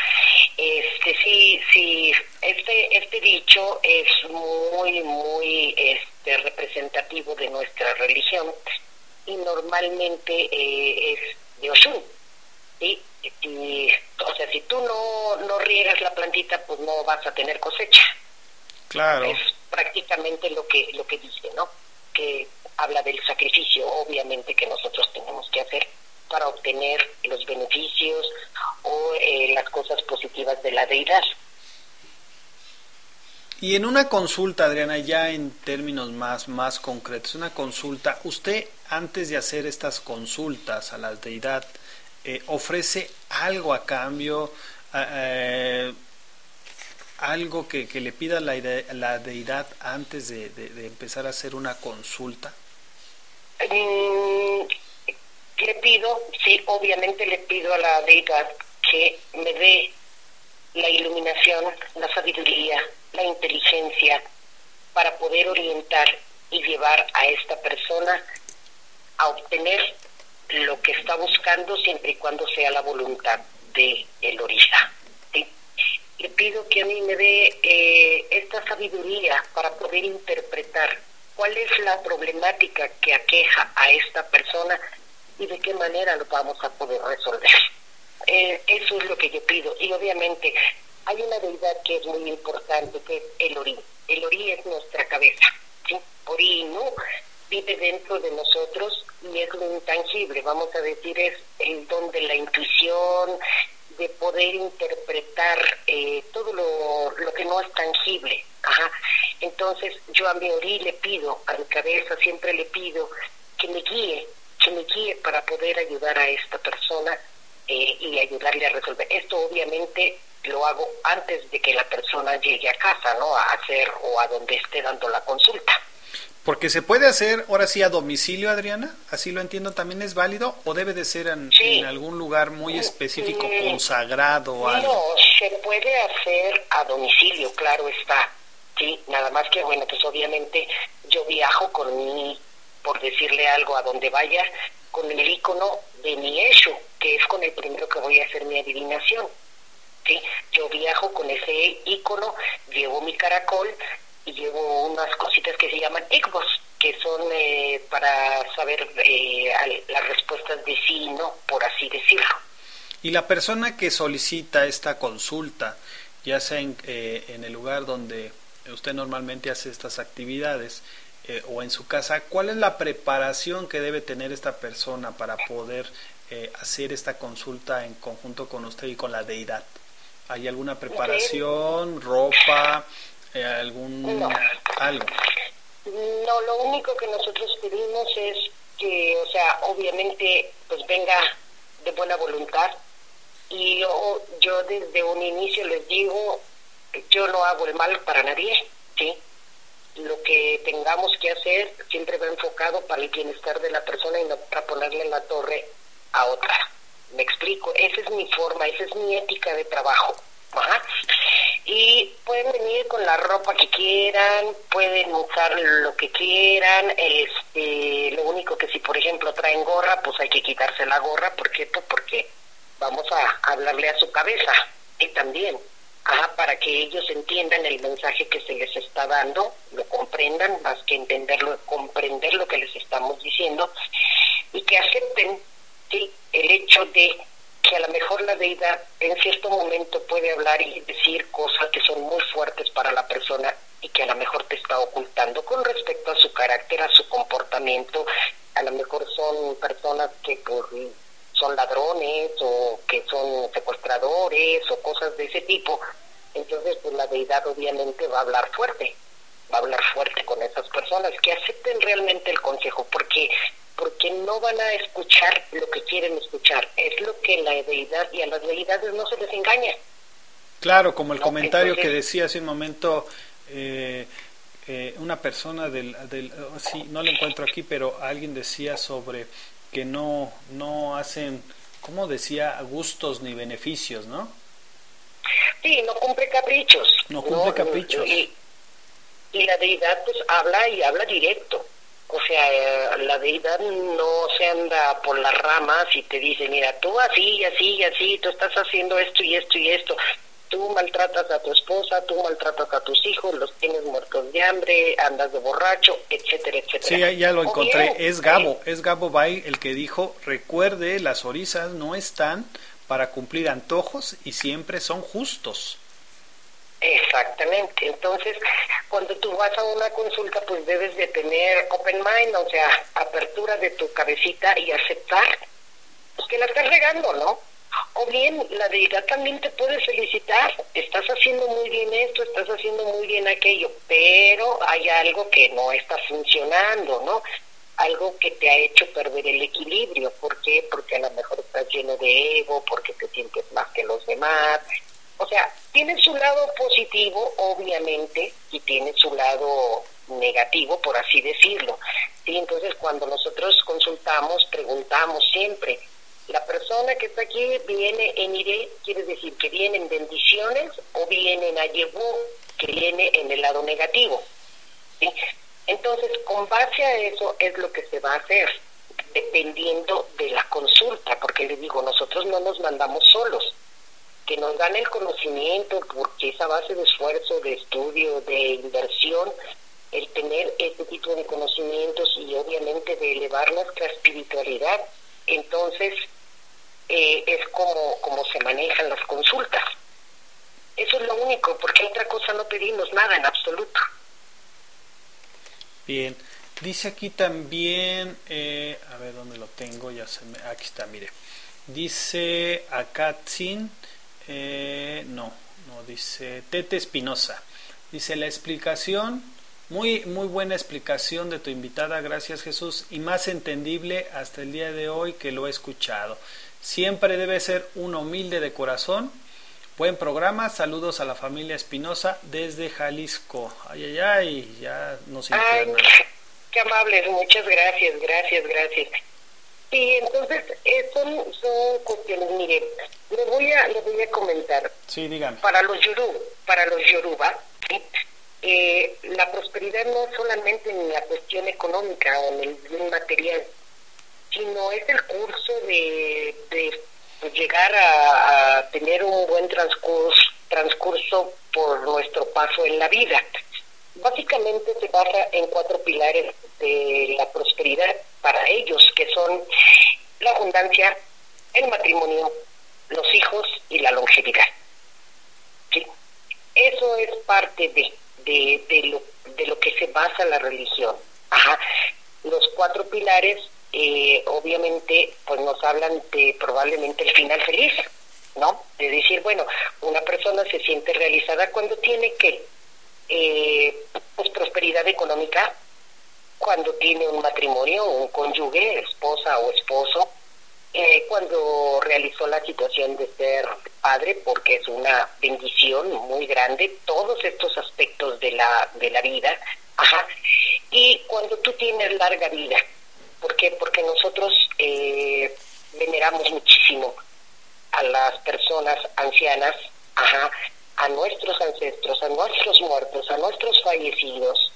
Este sí, sí, este este dicho es muy muy este representativo de nuestra religión y normalmente eh, es de Oshun. ¿sí? Y, o sea, si tú no no riegas la plantita, pues no vas a tener cosecha. Claro. Es prácticamente lo que lo que dice, ¿no? Que habla del sacrificio, obviamente que nosotros tenemos que hacer para obtener los beneficios o eh, las cosas positivas de la deidad. Y en una consulta, Adriana, ya en términos más, más concretos, una consulta, usted antes de hacer estas consultas a la deidad, eh, ofrece algo a cambio, algo que, que le pida la, la deidad antes de- de empezar a hacer una consulta. Mm, le pido, sí, obviamente le pido a la deidad que me dé la iluminación, la sabiduría, la inteligencia para poder orientar y llevar a esta persona a obtener lo que está buscando siempre y cuando sea la voluntad de el orisa. ¿sí? Le pido que a mí me dé eh, esta sabiduría para poder interpretar cuál es la problemática que aqueja a esta persona y de qué manera lo vamos a poder resolver. Eh, eso es lo que yo pido. Y obviamente hay una deidad que es muy importante, que es el Ori. El Ori es nuestra cabeza. ¿sí? Ori Inu vive dentro de nosotros y es lo intangible, vamos a decir, es el don de la intuición, de poder interpretar eh, todo lo, lo que no es tangible. Ajá. Entonces yo a mi Ori le pido, a mi cabeza siempre le pido que me guíe, que me guíe para poder ayudar a esta persona eh, y ayudarle a resolver. Esto obviamente lo hago antes de que la persona llegue a casa, ¿no? A hacer o a donde esté dando la consulta. Porque se puede hacer ahora sí a domicilio, Adriana, así lo entiendo, también es válido o debe de ser en, en algún lugar muy específico, Mm, consagrado o algo. No, se puede hacer a domicilio, claro está. Sí, nada más que bueno, pues obviamente yo viajo con mi, por decirle algo, a donde vaya, con el icono de mi Eshu, que es con el primero que voy a hacer mi adivinación. Sí, yo viajo con ese icono, llevo mi caracol y llevo unas cositas que se llaman que son eh, para saber eh, las respuestas de sí y no, por así decirlo. Y la persona que solicita esta consulta, ya sea en, eh, en el lugar donde usted normalmente hace estas actividades, o en su casa, ¿cuál es la preparación que debe tener esta persona para poder eh, hacer esta consulta en conjunto con usted y con la deidad? ¿Hay alguna preparación, ropa, eh, algún algo? No, lo único que nosotros pedimos es que, o sea, obviamente, pues venga de buena voluntad. Y yo, yo desde un inicio les digo, yo no hago el mal para nadie, ¿sí? Lo que tengamos que hacer siempre va enfocado para el bienestar de la persona y no para ponerle en la torre a otra. Me explico, esa es mi forma, esa es mi ética de trabajo. Y pueden venir con la ropa que quieran, pueden usar lo que quieran, este, lo único que si por ejemplo traen gorra, pues hay que quitarse la gorra, ¿por qué? Pues porque vamos a hablarle a su cabeza y también, ajá, para que ellos entiendan el mensaje que se les está dando, lo comprendan, más que entenderlo, comprender lo que les estamos diciendo y que acepten el hecho de que a lo mejor la deidad en cierto momento puede hablar y decir cosas que son muy fuertes para la persona y que a lo mejor te está ocultando con respecto a su carácter, a su comportamiento. A lo mejor son personas que por, son ladrones o que son secuestradores o cosas de ese tipo. Entonces, pues la deidad obviamente va a hablar fuerte, va a hablar fuerte con esas personas que acepten realmente el consejo, porque porque no van a escuchar lo que quieren escuchar. Es lo que la deidad y a las deidades no se les engaña. Claro, como el No, comentario que decía hace un momento eh, eh, una persona del, del oh, sí, no lo encuentro aquí, pero alguien decía sobre que no no hacen, ¿cómo decía? Gustos ni beneficios, ¿no? Sí, no cumple caprichos. No cumple caprichos. Y, y la deidad pues habla y habla directo. O sea, eh, la deidad no se anda por las ramas y te dice, mira, tú así así así, tú estás haciendo esto y esto y esto. Tú maltratas a tu esposa, tú maltratas a tus hijos, los tienes muertos de hambre, andas de borracho, etcétera, etcétera. Sí, ya, ya lo encontré. Es Gabo, es Gabo Bay el que dijo, recuerde, las orisas no están para cumplir antojos y siempre son justos. Exactamente. Entonces, cuando tú vas a una consulta, pues debes de tener open mind, o sea, apertura de tu cabecita y aceptar pues, que la estás regando, ¿no? O bien, la deidad también te puede felicitar. Estás haciendo muy bien esto, estás haciendo muy bien aquello, pero hay algo que no está funcionando, ¿no? Algo que te ha hecho perder el equilibrio. ¿Por qué? Porque a lo mejor estás lleno de ego, porque te sientes más que los demás. O sea, tiene su lado positivo, obviamente, y tiene su lado negativo, por así decirlo. Sí, entonces cuando nosotros consultamos, preguntamos siempre, la persona que está aquí viene en iré, quiere decir que viene en bendiciones o viene en ayebú, que viene en el lado negativo. ¿sí? Entonces, con base a eso es lo que se va a hacer, dependiendo de la consulta, porque le digo, nosotros no nos mandamos solos, que nos dan el conocimiento, porque esa base de esfuerzo, de estudio, de inversión, el tener este tipo de conocimientos y obviamente de elevar nuestra espiritualidad, entonces eh, es como, como se manejan las consultas. Eso es lo único, porque otra cosa no pedimos nada en absoluto. Bien, dice aquí también, eh, a ver dónde lo tengo, ya se me, aquí está, mire. Dice Akatzin, eh, no, no, dice Tete Espinosa. Dice la explicación, muy, muy buena explicación de tu invitada, gracias Jesús, y más entendible hasta el día de hoy que lo he escuchado. Siempre debe ser un humilde de corazón. Buen programa, saludos a la familia Espinosa desde Jalisco. Ay, ay, ay, ya nos Ay, internan. qué amables, muchas gracias, gracias, gracias. Y entonces, eh, son, son cuestiones, mire, le voy a, le voy a comentar. Sí, dígame. Para los yoruba, para los yoruba, ¿sí? eh, la prosperidad no es solamente en la cuestión económica o en el bien material, sino es el curso de, de llegar a, a tener un buen transcurso, transcurso por nuestro paso en la vida. Básicamente se basa en cuatro pilares de la prosperidad para ellos, que son la abundancia, el matrimonio, los hijos y la longevidad. ¿Sí? Eso es parte de, de, de, lo, de lo que se basa la religión. Ajá. Los cuatro pilares, eh, obviamente, pues nos hablan de probablemente el final feliz, ¿no? De decir, bueno, una persona se siente realizada cuando tiene que, eh, pues, prosperidad económica, cuando tiene un matrimonio, un cónyuge, esposa o esposo, eh, cuando realizó la situación de ser padre, porque es una bendición muy grande, todos estos aspectos de la, de la vida, ajá, y cuando tú tienes larga vida, ¿por qué? Porque nosotros eh, veneramos muchísimo a las personas ancianas, ajá, a nuestros ancestros, a nuestros muertos, a nuestros fallecidos.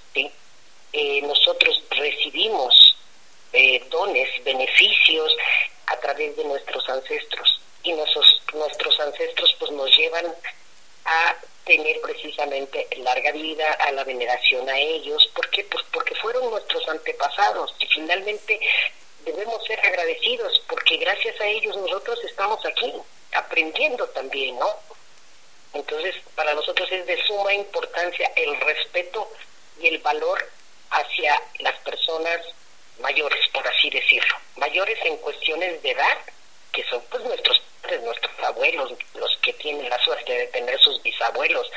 Eh, nosotros recibimos eh, dones, beneficios a través de nuestros ancestros y nuestros, nuestros ancestros pues nos llevan a tener precisamente larga vida, a la veneración a ellos. ¿Por qué? Pues porque fueron nuestros antepasados y finalmente debemos ser agradecidos porque gracias a ellos nosotros estamos aquí aprendiendo también, ¿no? Entonces, para nosotros es de suma importancia el respeto y el valor hacia las personas mayores, por así decirlo. Mayores en cuestiones de edad, que son pues nuestros padres, nuestros abuelos, los que tienen la suerte de tener sus bisabuelos.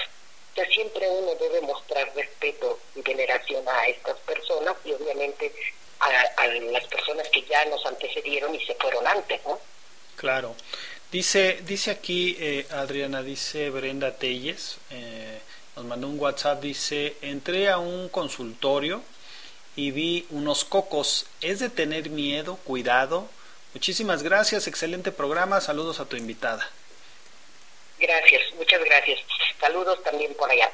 que siempre uno debe mostrar respeto y veneración a estas personas y obviamente a, a las personas que ya nos antecedieron y se fueron antes, ¿no? Claro. Dice, dice aquí, eh, Adriana, dice Brenda Telles, eh, nos mandó un WhatsApp, dice, entré a un consultorio y vi unos cocos. Es de tener miedo, cuidado. Muchísimas gracias, excelente programa. Saludos a tu invitada. Gracias, muchas gracias. Saludos también por allá.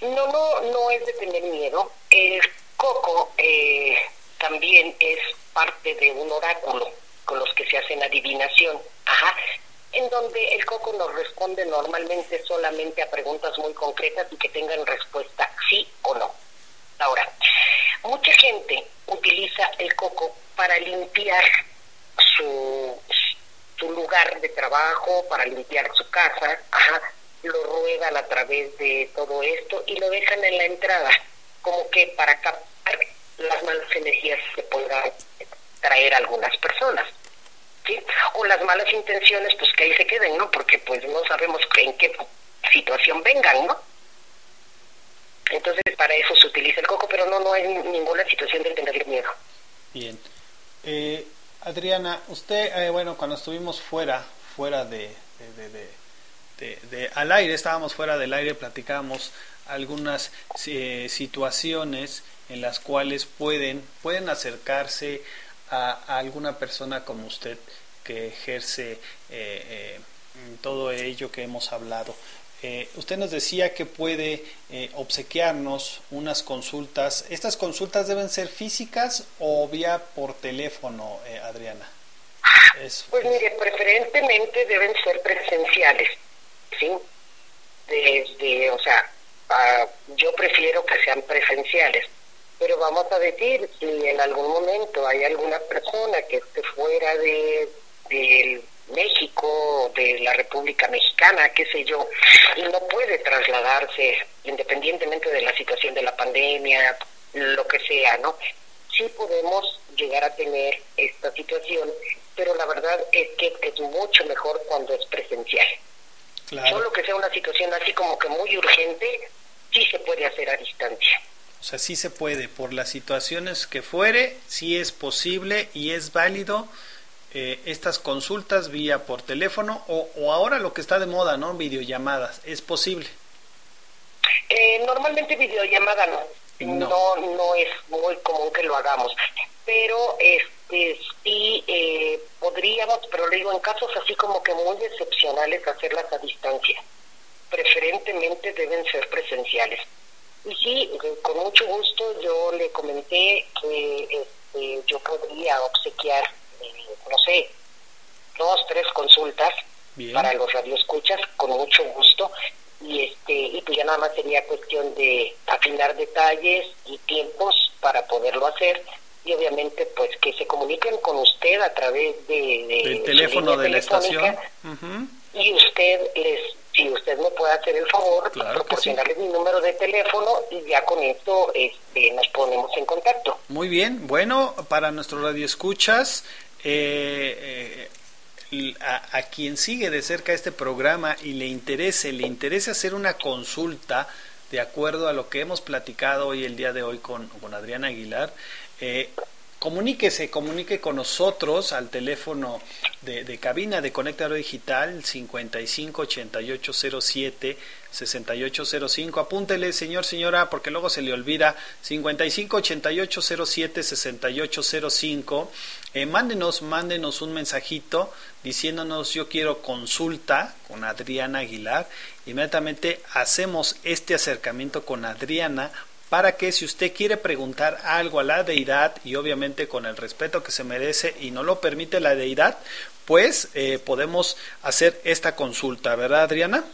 No, no, no es de tener miedo. El coco eh, también es parte de un oráculo con los que se hacen adivinación. Ajá. En donde el coco nos responde normalmente solamente a preguntas muy concretas y que tengan respuesta sí o no. Ahora, mucha gente utiliza el coco para limpiar su, su lugar de trabajo, para limpiar su casa, ajá, lo ruedan a través de todo esto y lo dejan en la entrada, como que para captar las malas energías que puedan traer algunas personas. ¿Sí? O las malas intenciones, pues que ahí se queden, ¿no? Porque pues no sabemos en qué situación vengan, ¿no? Entonces, para eso se utiliza el coco, pero no, no hay ninguna situación de tenerle miedo. Bien. Eh, Adriana, usted, eh, bueno, cuando estuvimos fuera, fuera de, de, de, al aire, estábamos fuera del aire, platicamos algunas eh, situaciones en las cuales pueden, pueden acercarse a, a alguna persona como usted que ejerce eh, todo ello que hemos hablado. Eh, usted nos decía que puede eh, obsequiarnos unas consultas. ¿Estas consultas deben ser físicas o vía por teléfono, eh, Adriana? Eso, pues mire, preferentemente deben ser presenciales, ¿sí? Desde, o sea, uh, yo prefiero que sean presenciales, pero vamos a decir, si en algún momento hay alguna persona que esté fuera de del México, de la República Mexicana, qué sé yo, y no puede trasladarse independientemente de la situación de la pandemia, lo que sea, ¿no? Sí podemos llegar a tener esta situación, pero la verdad es que es mucho mejor cuando es presencial. Claro. Solo que sea una situación así como que muy urgente, sí se puede hacer a distancia. O sea, sí se puede, por las situaciones que fuere, sí es posible y es válido eh, estas consultas vía por teléfono o, o, ahora lo que está de moda, ¿no? Videollamadas. ¿Es posible? Eh, normalmente videollamada no. no. No, no. es muy común que lo hagamos. Pero este sí eh, podríamos, pero le digo, en casos así como que muy excepcionales, hacerlas a distancia. Preferentemente deben ser presenciales. Y sí, con mucho gusto yo le comenté que este, yo podría obsequiar no sé, dos, tres consultas Bien. para los radioescuchas, con mucho gusto. Y este y pues ya nada más sería cuestión de afinar detalles y tiempos para poderlo hacer y obviamente pues que se comuniquen con usted a través de, de el teléfono de la estación uh -huh. y usted les si usted me puede hacer el favor, proporcionarle mi número de teléfono y ya con esto este, nos ponemos en contacto. Muy bien, bueno, para nuestro radio escuchas, eh, eh, a, a, quien sigue de cerca este programa y le interese, le interese hacer una consulta de acuerdo a lo que hemos platicado hoy el día de hoy con, con Adriana Aguilar, eh, comuníquese, comunique con nosotros al teléfono de, cabina de Conectador Digital 55 88 07 6805. Apúntele, señor, señora, porque luego se le olvida. 55 88 07 6805. Eh, mándenos, mándenos un mensajito diciéndonos yo quiero consulta con Adriana Aguilar. Inmediatamente hacemos este acercamiento con Adriana para que si usted quiere preguntar algo a la deidad y obviamente con el respeto que se merece y no lo permite la deidad, pues eh, podemos hacer esta consulta, ¿verdad Adriana?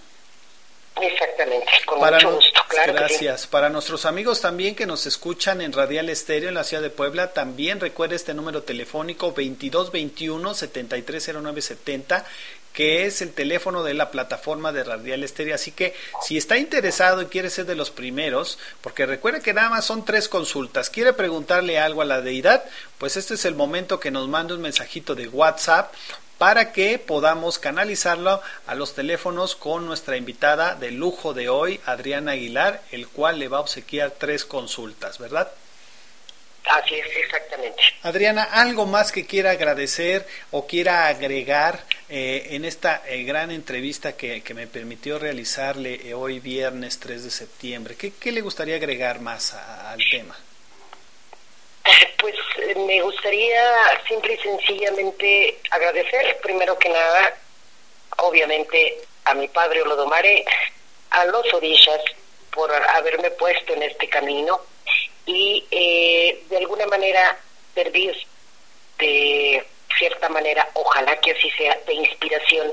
Exactamente, con Para mucho gusto, claro. que sí. Gracias. Para nuestros amigos también que nos escuchan en Radial Estéreo en la ciudad de Puebla, también recuerde este número telefónico 2221-730970, que es el teléfono de la plataforma de Radial Estéreo. Así que si está interesado y quiere ser de los primeros, porque recuerde que nada más son tres consultas, quiere preguntarle algo a la deidad, pues este es el momento que nos mande un mensajito de WhatsApp para que podamos canalizarlo a los teléfonos con nuestra invitada de lujo de hoy, Adriana Aguilar, el cual le va a obsequiar tres consultas, ¿verdad? Así es, exactamente. Adriana, ¿algo más que quiera agradecer o quiera agregar eh, en esta eh, gran entrevista que, que me permitió realizarle eh, hoy viernes 3 de septiembre? ¿Qué, qué le gustaría agregar más a- al tema? Pues eh, me gustaría simple y sencillamente agradecer, primero que nada, obviamente, a mi padre Olodomare, a los orillas, por haberme puesto en este camino y eh, de alguna manera servir de cierta manera, ojalá que así sea, de inspiración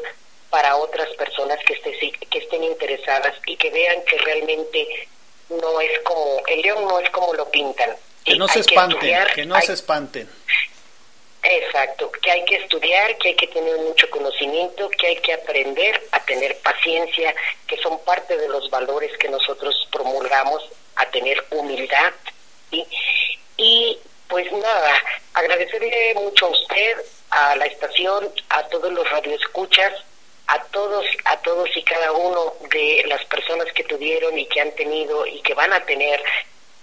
para otras personas que, esté- que estén interesadas y que vean que realmente no es como, el león no es como lo pintan. Que no se espanten, estudiar, que no hay- se espanten. Exacto, que hay que estudiar, que hay que tener mucho conocimiento, que hay que aprender a tener paciencia, que son parte de los valores que nosotros promulgamos, a tener humildad. ¿Sí? Y pues nada, agradecerle mucho a usted, a la estación, a todos los radioescuchas, a todos, a todos y cada uno de las personas que tuvieron y que han tenido y que van a tener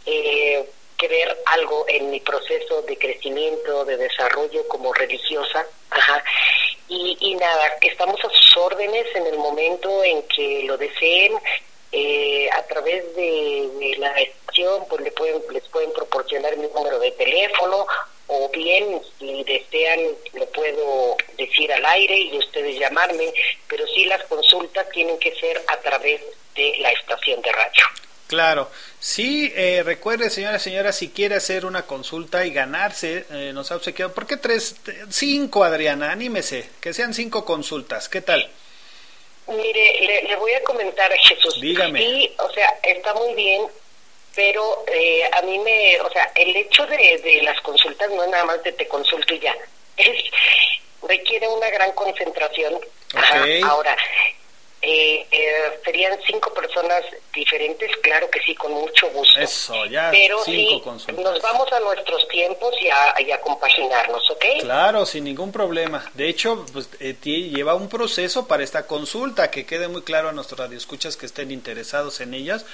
eh, que ver algo en mi proceso de crecimiento, de desarrollo como religiosa. Ajá. Y, y nada, estamos a sus órdenes en el momento en que lo deseen. Eh, a través de, la estación, pues le pueden, les pueden proporcionar mi número de teléfono o bien si desean lo puedo decir al aire y ustedes llamarme, pero sí las consultas tienen que ser a través de la estación de radio. Claro, sí, eh, recuerde, señora, señora, si quiere hacer una consulta y ganarse, eh, nos ha obsequiado, ¿por qué tres? Cinco, Adriana, anímese, que sean cinco consultas, ¿qué tal? Mire, le, le voy a comentar a Jesús. Dígame. Sí, o sea, está muy bien, pero eh, a mí me, o sea, el hecho de, de las consultas no es nada más de te consulto y ya. [laughs] Es, requiere una gran concentración. Ajá, Ahora, eh, eh, serían cinco personas diferentes, claro que sí, con mucho gusto. Eso, ya pero cinco sí, nos vamos a nuestros tiempos y a, y a compaginarnos, ¿ok? Claro, sin ningún problema. De hecho, pues, eh, lleva un proceso para esta consulta, que quede muy claro a nuestros radioescuchas que estén interesados en ellas,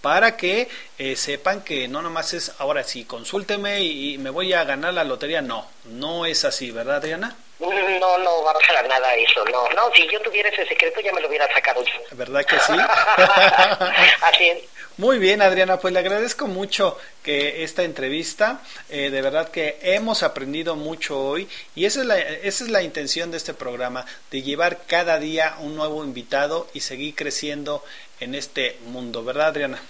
para que eh, sepan que no nomás es, ahora sí, consúlteme y, y me voy a ganar la lotería. No, no es así, ¿verdad, Adriana? No, no va para nada eso, no. No, si yo tuviera ese secreto ya me lo hubiera sacado yo. ¿Verdad que sí? [laughs] Así es. Muy bien, Adriana, pues le agradezco mucho que esta entrevista, eh, de verdad que hemos aprendido mucho hoy y esa es, la, esa es la intención de este programa, de llevar cada día un nuevo invitado y seguir creciendo en este mundo, ¿verdad, Adriana?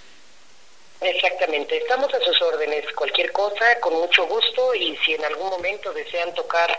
Exactamente, estamos a sus órdenes, cualquier cosa, con mucho gusto y si en algún momento desean tocar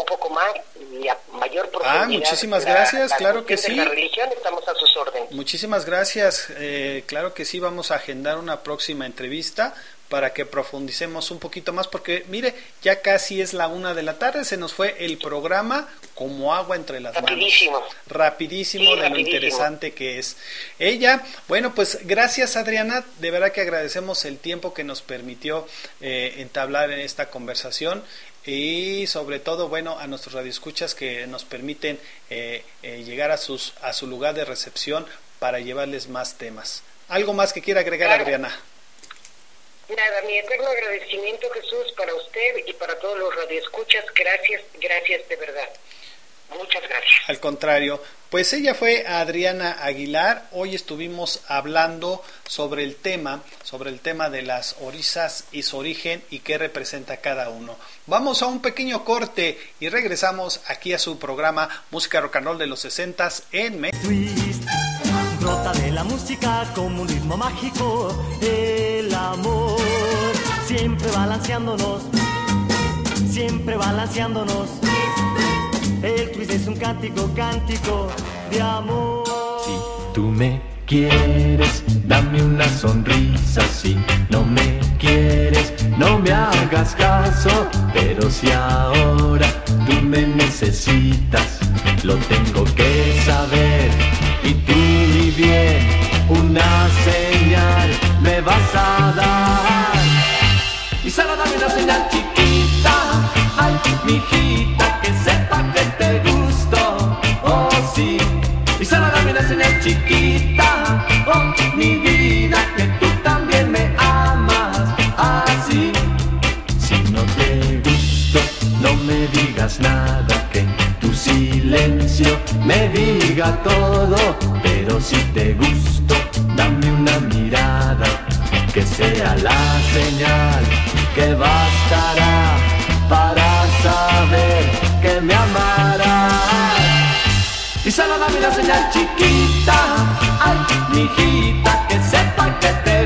un poco más y a mayor profundidad. Ah, muchísimas gracias, la claro que sí. La religión, estamos a sus órdenes. Muchísimas gracias. Eh, claro que sí, vamos a agendar una próxima entrevista para que profundicemos un poquito más, porque mire, ya casi es la una de la tarde, se nos fue el programa como agua entre las Rapidísimo. manos. Rapidísimo Sí, de lo rapidísimo. interesante que es. Ella, bueno, pues gracias Adriana, de verdad que agradecemos el tiempo que nos permitió eh, entablar en esta conversación y sobre todo, bueno, a nuestros radioescuchas que nos permiten eh, eh, llegar a, sus, a su lugar de recepción para llevarles más temas. ¿Algo más que quiera agregar, Claro. Adriana? Nada, mi eterno agradecimiento, Jesús, para usted y para todos los radioescuchas. Gracias, gracias de verdad. Muchas gracias. Al contrario, pues ella fue Adriana Aguilar. Hoy estuvimos hablando sobre el tema, sobre el tema de las orizas y su origen y qué representa cada uno. Vamos a un pequeño corte y regresamos aquí a su programa Música Rock and Roll de los 60 en México. Brota de la música como un ritmo mágico, el amor, siempre balanceándonos, siempre balanceándonos. El twist es un cántico, cántico de amor. Tú me quieres, dame una sonrisa. Si no me quieres, no me hagas caso. Pero si ahora tú me necesitas, lo tengo que saber. Y tú, bien, una señal me vas a dar. Y solo dame una señal chiquita, ay, mijita, que sepa que te gusto, oh sí. Y solo dame una señal chiquita, silencio me diga todo. Pero si te gusto, dame una mirada, que sea la señal que bastará para saber que me amarás. Y solo dame una señal chiquita, ay, mijita, que sepa que te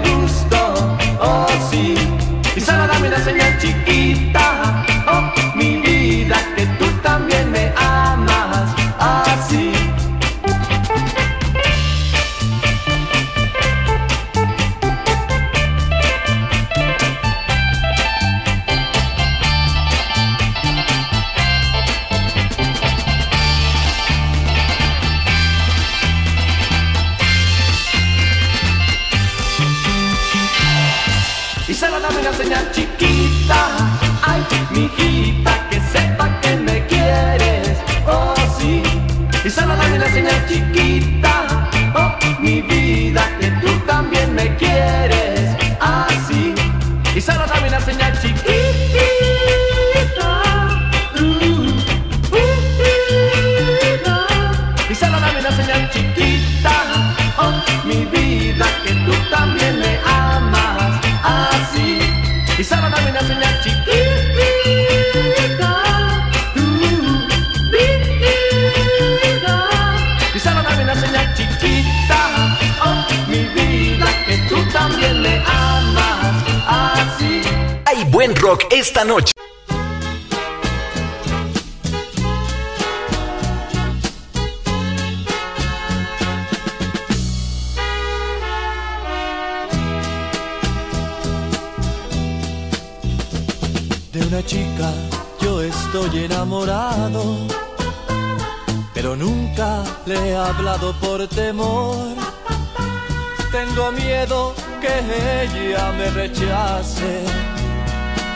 buen rock esta noche. De una chica yo estoy enamorado, pero nunca le he hablado por temor. Tengo miedo que ella me rechace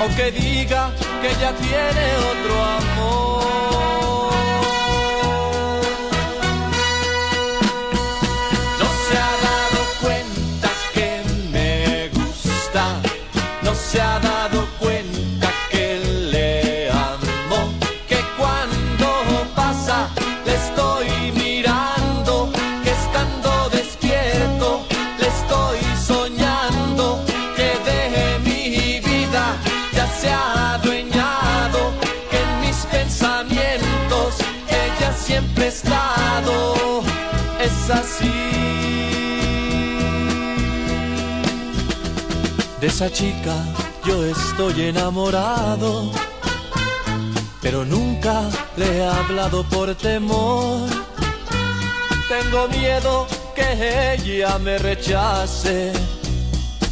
o que diga que ya tiene otro amor. No se ha dado cuenta que me gusta, no se ha dado esa chica yo estoy enamorado, pero nunca le he hablado por temor. Tengo miedo que ella me rechace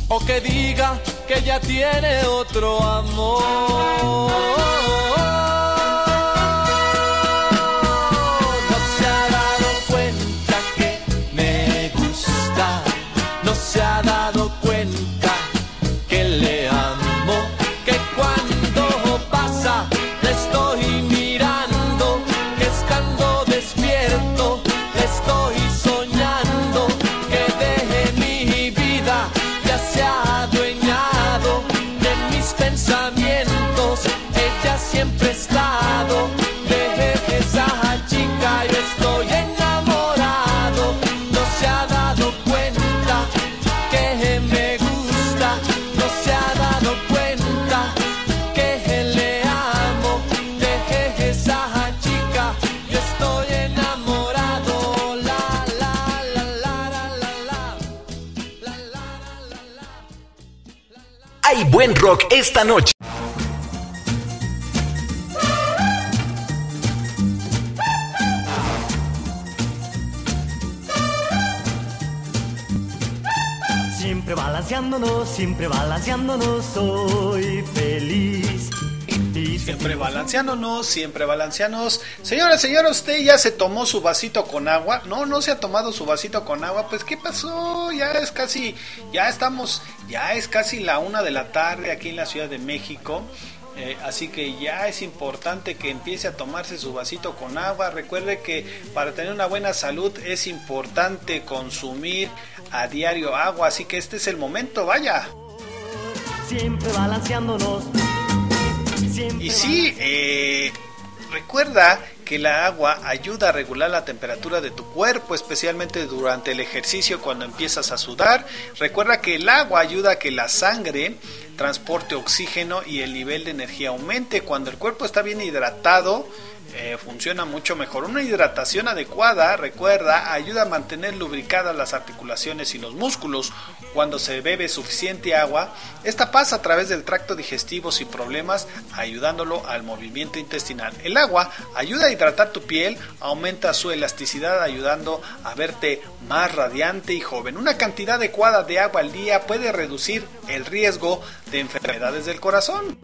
o que diga que ella tiene otro amor. Noche. Siempre balanceándonos, siempre balanceándonos, soy feliz. Siempre balanceándonos, siempre balanceándonos. Señora, señora, ¿usted ya se tomó su vasito con agua? No, no se ha tomado su vasito con agua. Pues, ¿qué pasó? Ya es casi, ya estamos, ya es casi la una de la tarde aquí en la Ciudad de México. Eh, así que ya es importante que empiece a tomarse su vasito con agua. Recuerde que para tener una buena salud es importante consumir a diario agua. Así que este es el momento, vaya. Siempre balanceándonos. Y sí, eh, recuerda que la agua ayuda a regular la temperatura de tu cuerpo, especialmente durante el ejercicio cuando empiezas a sudar. Recuerda que el agua ayuda a que la sangre transporte oxígeno y el nivel de energía aumente. Cuando el cuerpo está bien hidratado, eh, funciona mucho mejor. Una hidratación adecuada, recuerda, ayuda a mantener lubricadas las articulaciones y los músculos. Cuando se bebe suficiente agua, esta pasa a través del tracto digestivo sin problemas, ayudándolo al movimiento intestinal. El agua ayuda a hidratar tu piel, aumenta su elasticidad, ayudando a verte más radiante y joven. Una cantidad adecuada de agua al día puede reducir el riesgo de enfermedades del corazón.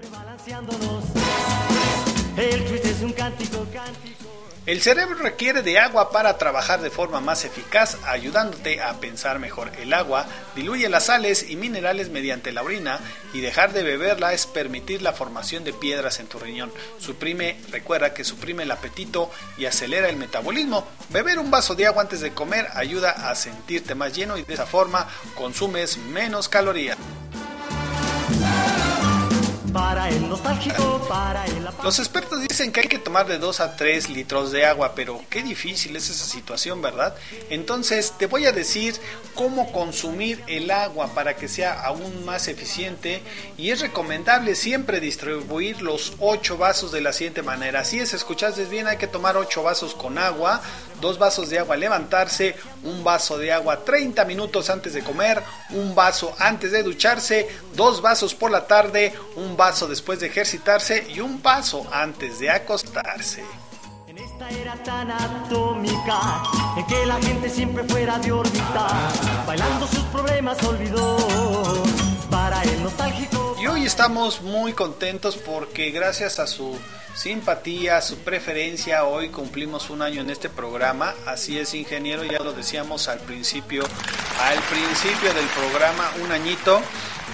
El es un cántico, cántico. El cerebro requiere de agua para trabajar de forma más eficaz, ayudándote a pensar mejor. El agua diluye las sales y minerales mediante la orina y dejar de beberla es permitir la formación de piedras en tu riñón. Suprime, recuerda que suprime el apetito y acelera el metabolismo. Beber un vaso de agua antes de comer ayuda a sentirte más lleno y de esa forma consumes menos calorías. Para el nostálgico, para el Los expertos dicen que hay que tomar de 2 a 3 litros de agua, pero qué difícil es esa situación, ¿verdad? Entonces te voy a decir cómo consumir el agua para que sea aún más eficiente y es recomendable siempre distribuir los 8 vasos de la siguiente manera. Así es, escuchaste bien, hay que tomar 8 vasos con agua, 2 vasos de agua al levantarse, un vaso de agua 30 minutos antes de comer, un vaso antes de ducharse, dos vasos por la tarde, un vaso después de ejercitarse y un vaso antes de acostarse. En esta era tan atómica, en que la gente siempre fuera de órbita, bailando sus problemas olvidó. Para el nostálgico. Y hoy estamos muy contentos porque gracias a su simpatía, su preferencia, hoy cumplimos un año en este programa. Así es, ingeniero, ya lo decíamos al principio, al principio del programa, un añito.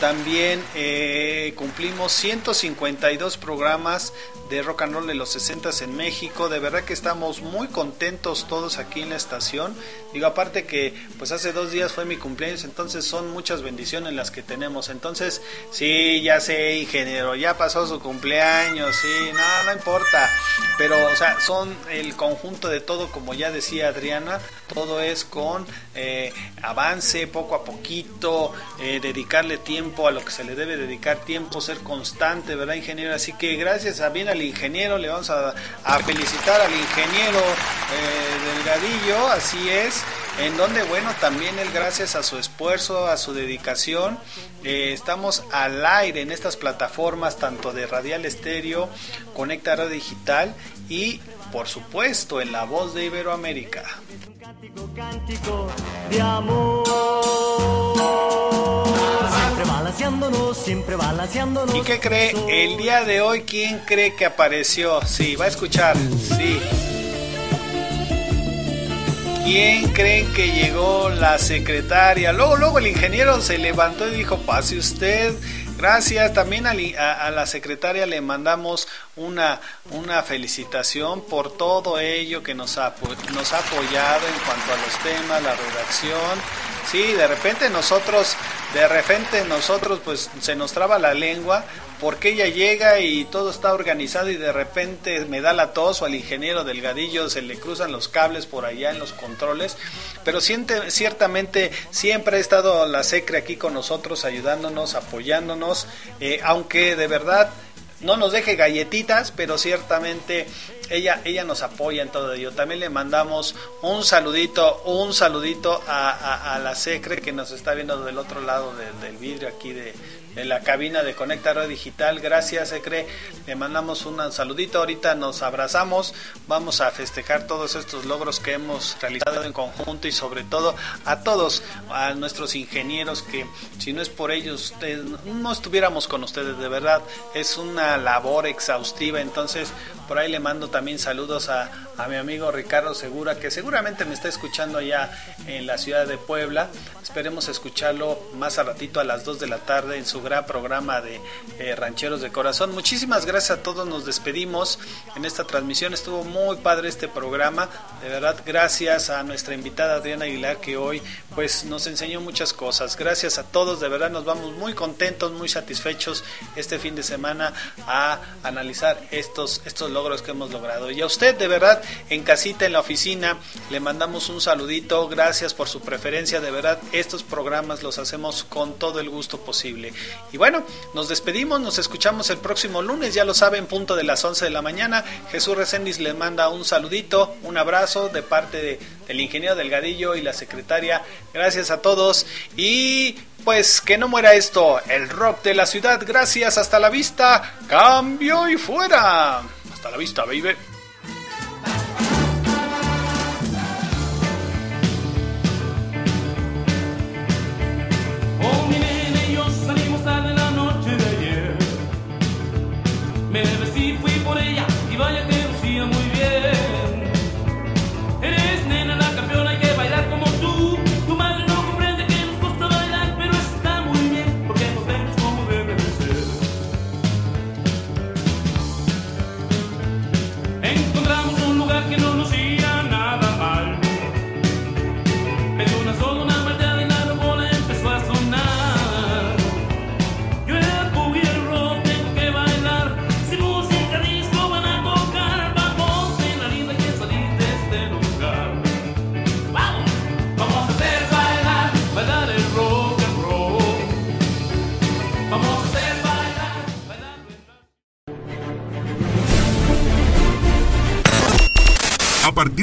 También eh, cumplimos 152 programas de rock and roll de los 60 en México. De verdad que estamos muy contentos todos aquí en la estación. Digo, aparte que pues hace dos días fue mi cumpleaños, entonces son muchas bendiciones las que tenemos. Entonces, sí, ya sé, ingeniero, ya pasó su cumpleaños, sí, no, no importa. Pero, o sea, son el conjunto de todo, como ya decía Adriana, todo es con eh, avance, poco a poquito, eh, dedicarle tiempo a lo que se le debe dedicar tiempo, ser constante, ¿verdad, ingeniero? Así que gracias a bien al ingeniero, le vamos a, felicitar al ingeniero eh, Delgadillo, así es, en donde, bueno, también él gracias a su esfuerzo, a su dedicación, eh, estamos al aire en estas plataformas, tanto de Radial Estéreo, Conecta Radio Digital y, por supuesto, en la voz de Iberoamérica. Cántico de amor. Siempre balanceándonos. siempre balanceándonos. ¿Y qué cree? El día de hoy, ¿quién cree que apareció? Sí, va a escuchar. Sí. ¿Quién creen que llegó la secretaria? Luego, luego el ingeniero se levantó y dijo, pase usted. Gracias. También a, a- la secretaria le mandamos una, una felicitación por todo ello que nos ha, nos ha apoyado en cuanto a los temas, la redacción. Sí, de repente nosotros, de repente nosotros pues se nos traba la lengua porque ella llega y todo está organizado y de repente me da la tos o al ingeniero Delgadillo se le cruzan los cables por allá en los controles, pero siente, ciertamente siempre ha estado la SECRE aquí con nosotros ayudándonos, apoyándonos, eh, aunque de verdad no nos deje galletitas, pero ciertamente ella, ella nos apoya en todo ello. También le mandamos un saludito, un saludito a, a- la Secre que nos está viendo del otro lado del vidrio aquí de, de la cabina de Conecta Digital. Gracias, Secre. Le mandamos un saludito. Ahorita nos abrazamos. Vamos a festejar todos estos logros que hemos realizado en conjunto y sobre todo a todos, a nuestros ingenieros que si no es por ellos, ustedes no estuviéramos con ustedes, de verdad. Es una labor exhaustiva. Entonces, por ahí le mando también saludos a, a mi amigo Ricardo Segura, que seguramente me está escuchando allá en la ciudad de Puebla. Esperemos escucharlo más a ratito a las 2 de la tarde en su gran programa de Rancheros de Corazón. Muchísimas gracias a todos, nos despedimos en esta transmisión. Estuvo muy padre este programa. De verdad, gracias a nuestra invitada Adriana Aguilar que hoy pues nos enseñó muchas cosas. Gracias a todos, de verdad nos vamos muy contentos, muy satisfechos este fin de semana a analizar estos, estos logros que hemos logrado. Y a usted, de verdad, en casita, en la oficina, le mandamos un saludito. Gracias por su preferencia. De verdad, estos programas los hacemos con todo el gusto posible. Y bueno, nos despedimos, nos escuchamos el próximo lunes, ya lo saben, punto de las 11 de la mañana. Jesús Reséndiz le manda un saludito, un abrazo de parte de- del ingeniero Delgadillo y la secretaria. Gracias a todos y pues que no muera esto, el rock de la ciudad. Gracias, hasta la vista, cambio y fuera. Hasta la vista, baby.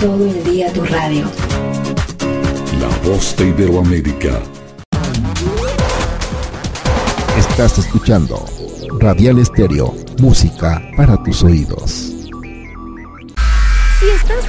Todo el día tu radio. La voz de Iberoamérica. Estás escuchando Radial Estéreo, música para tus oídos.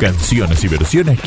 Canciones y versiones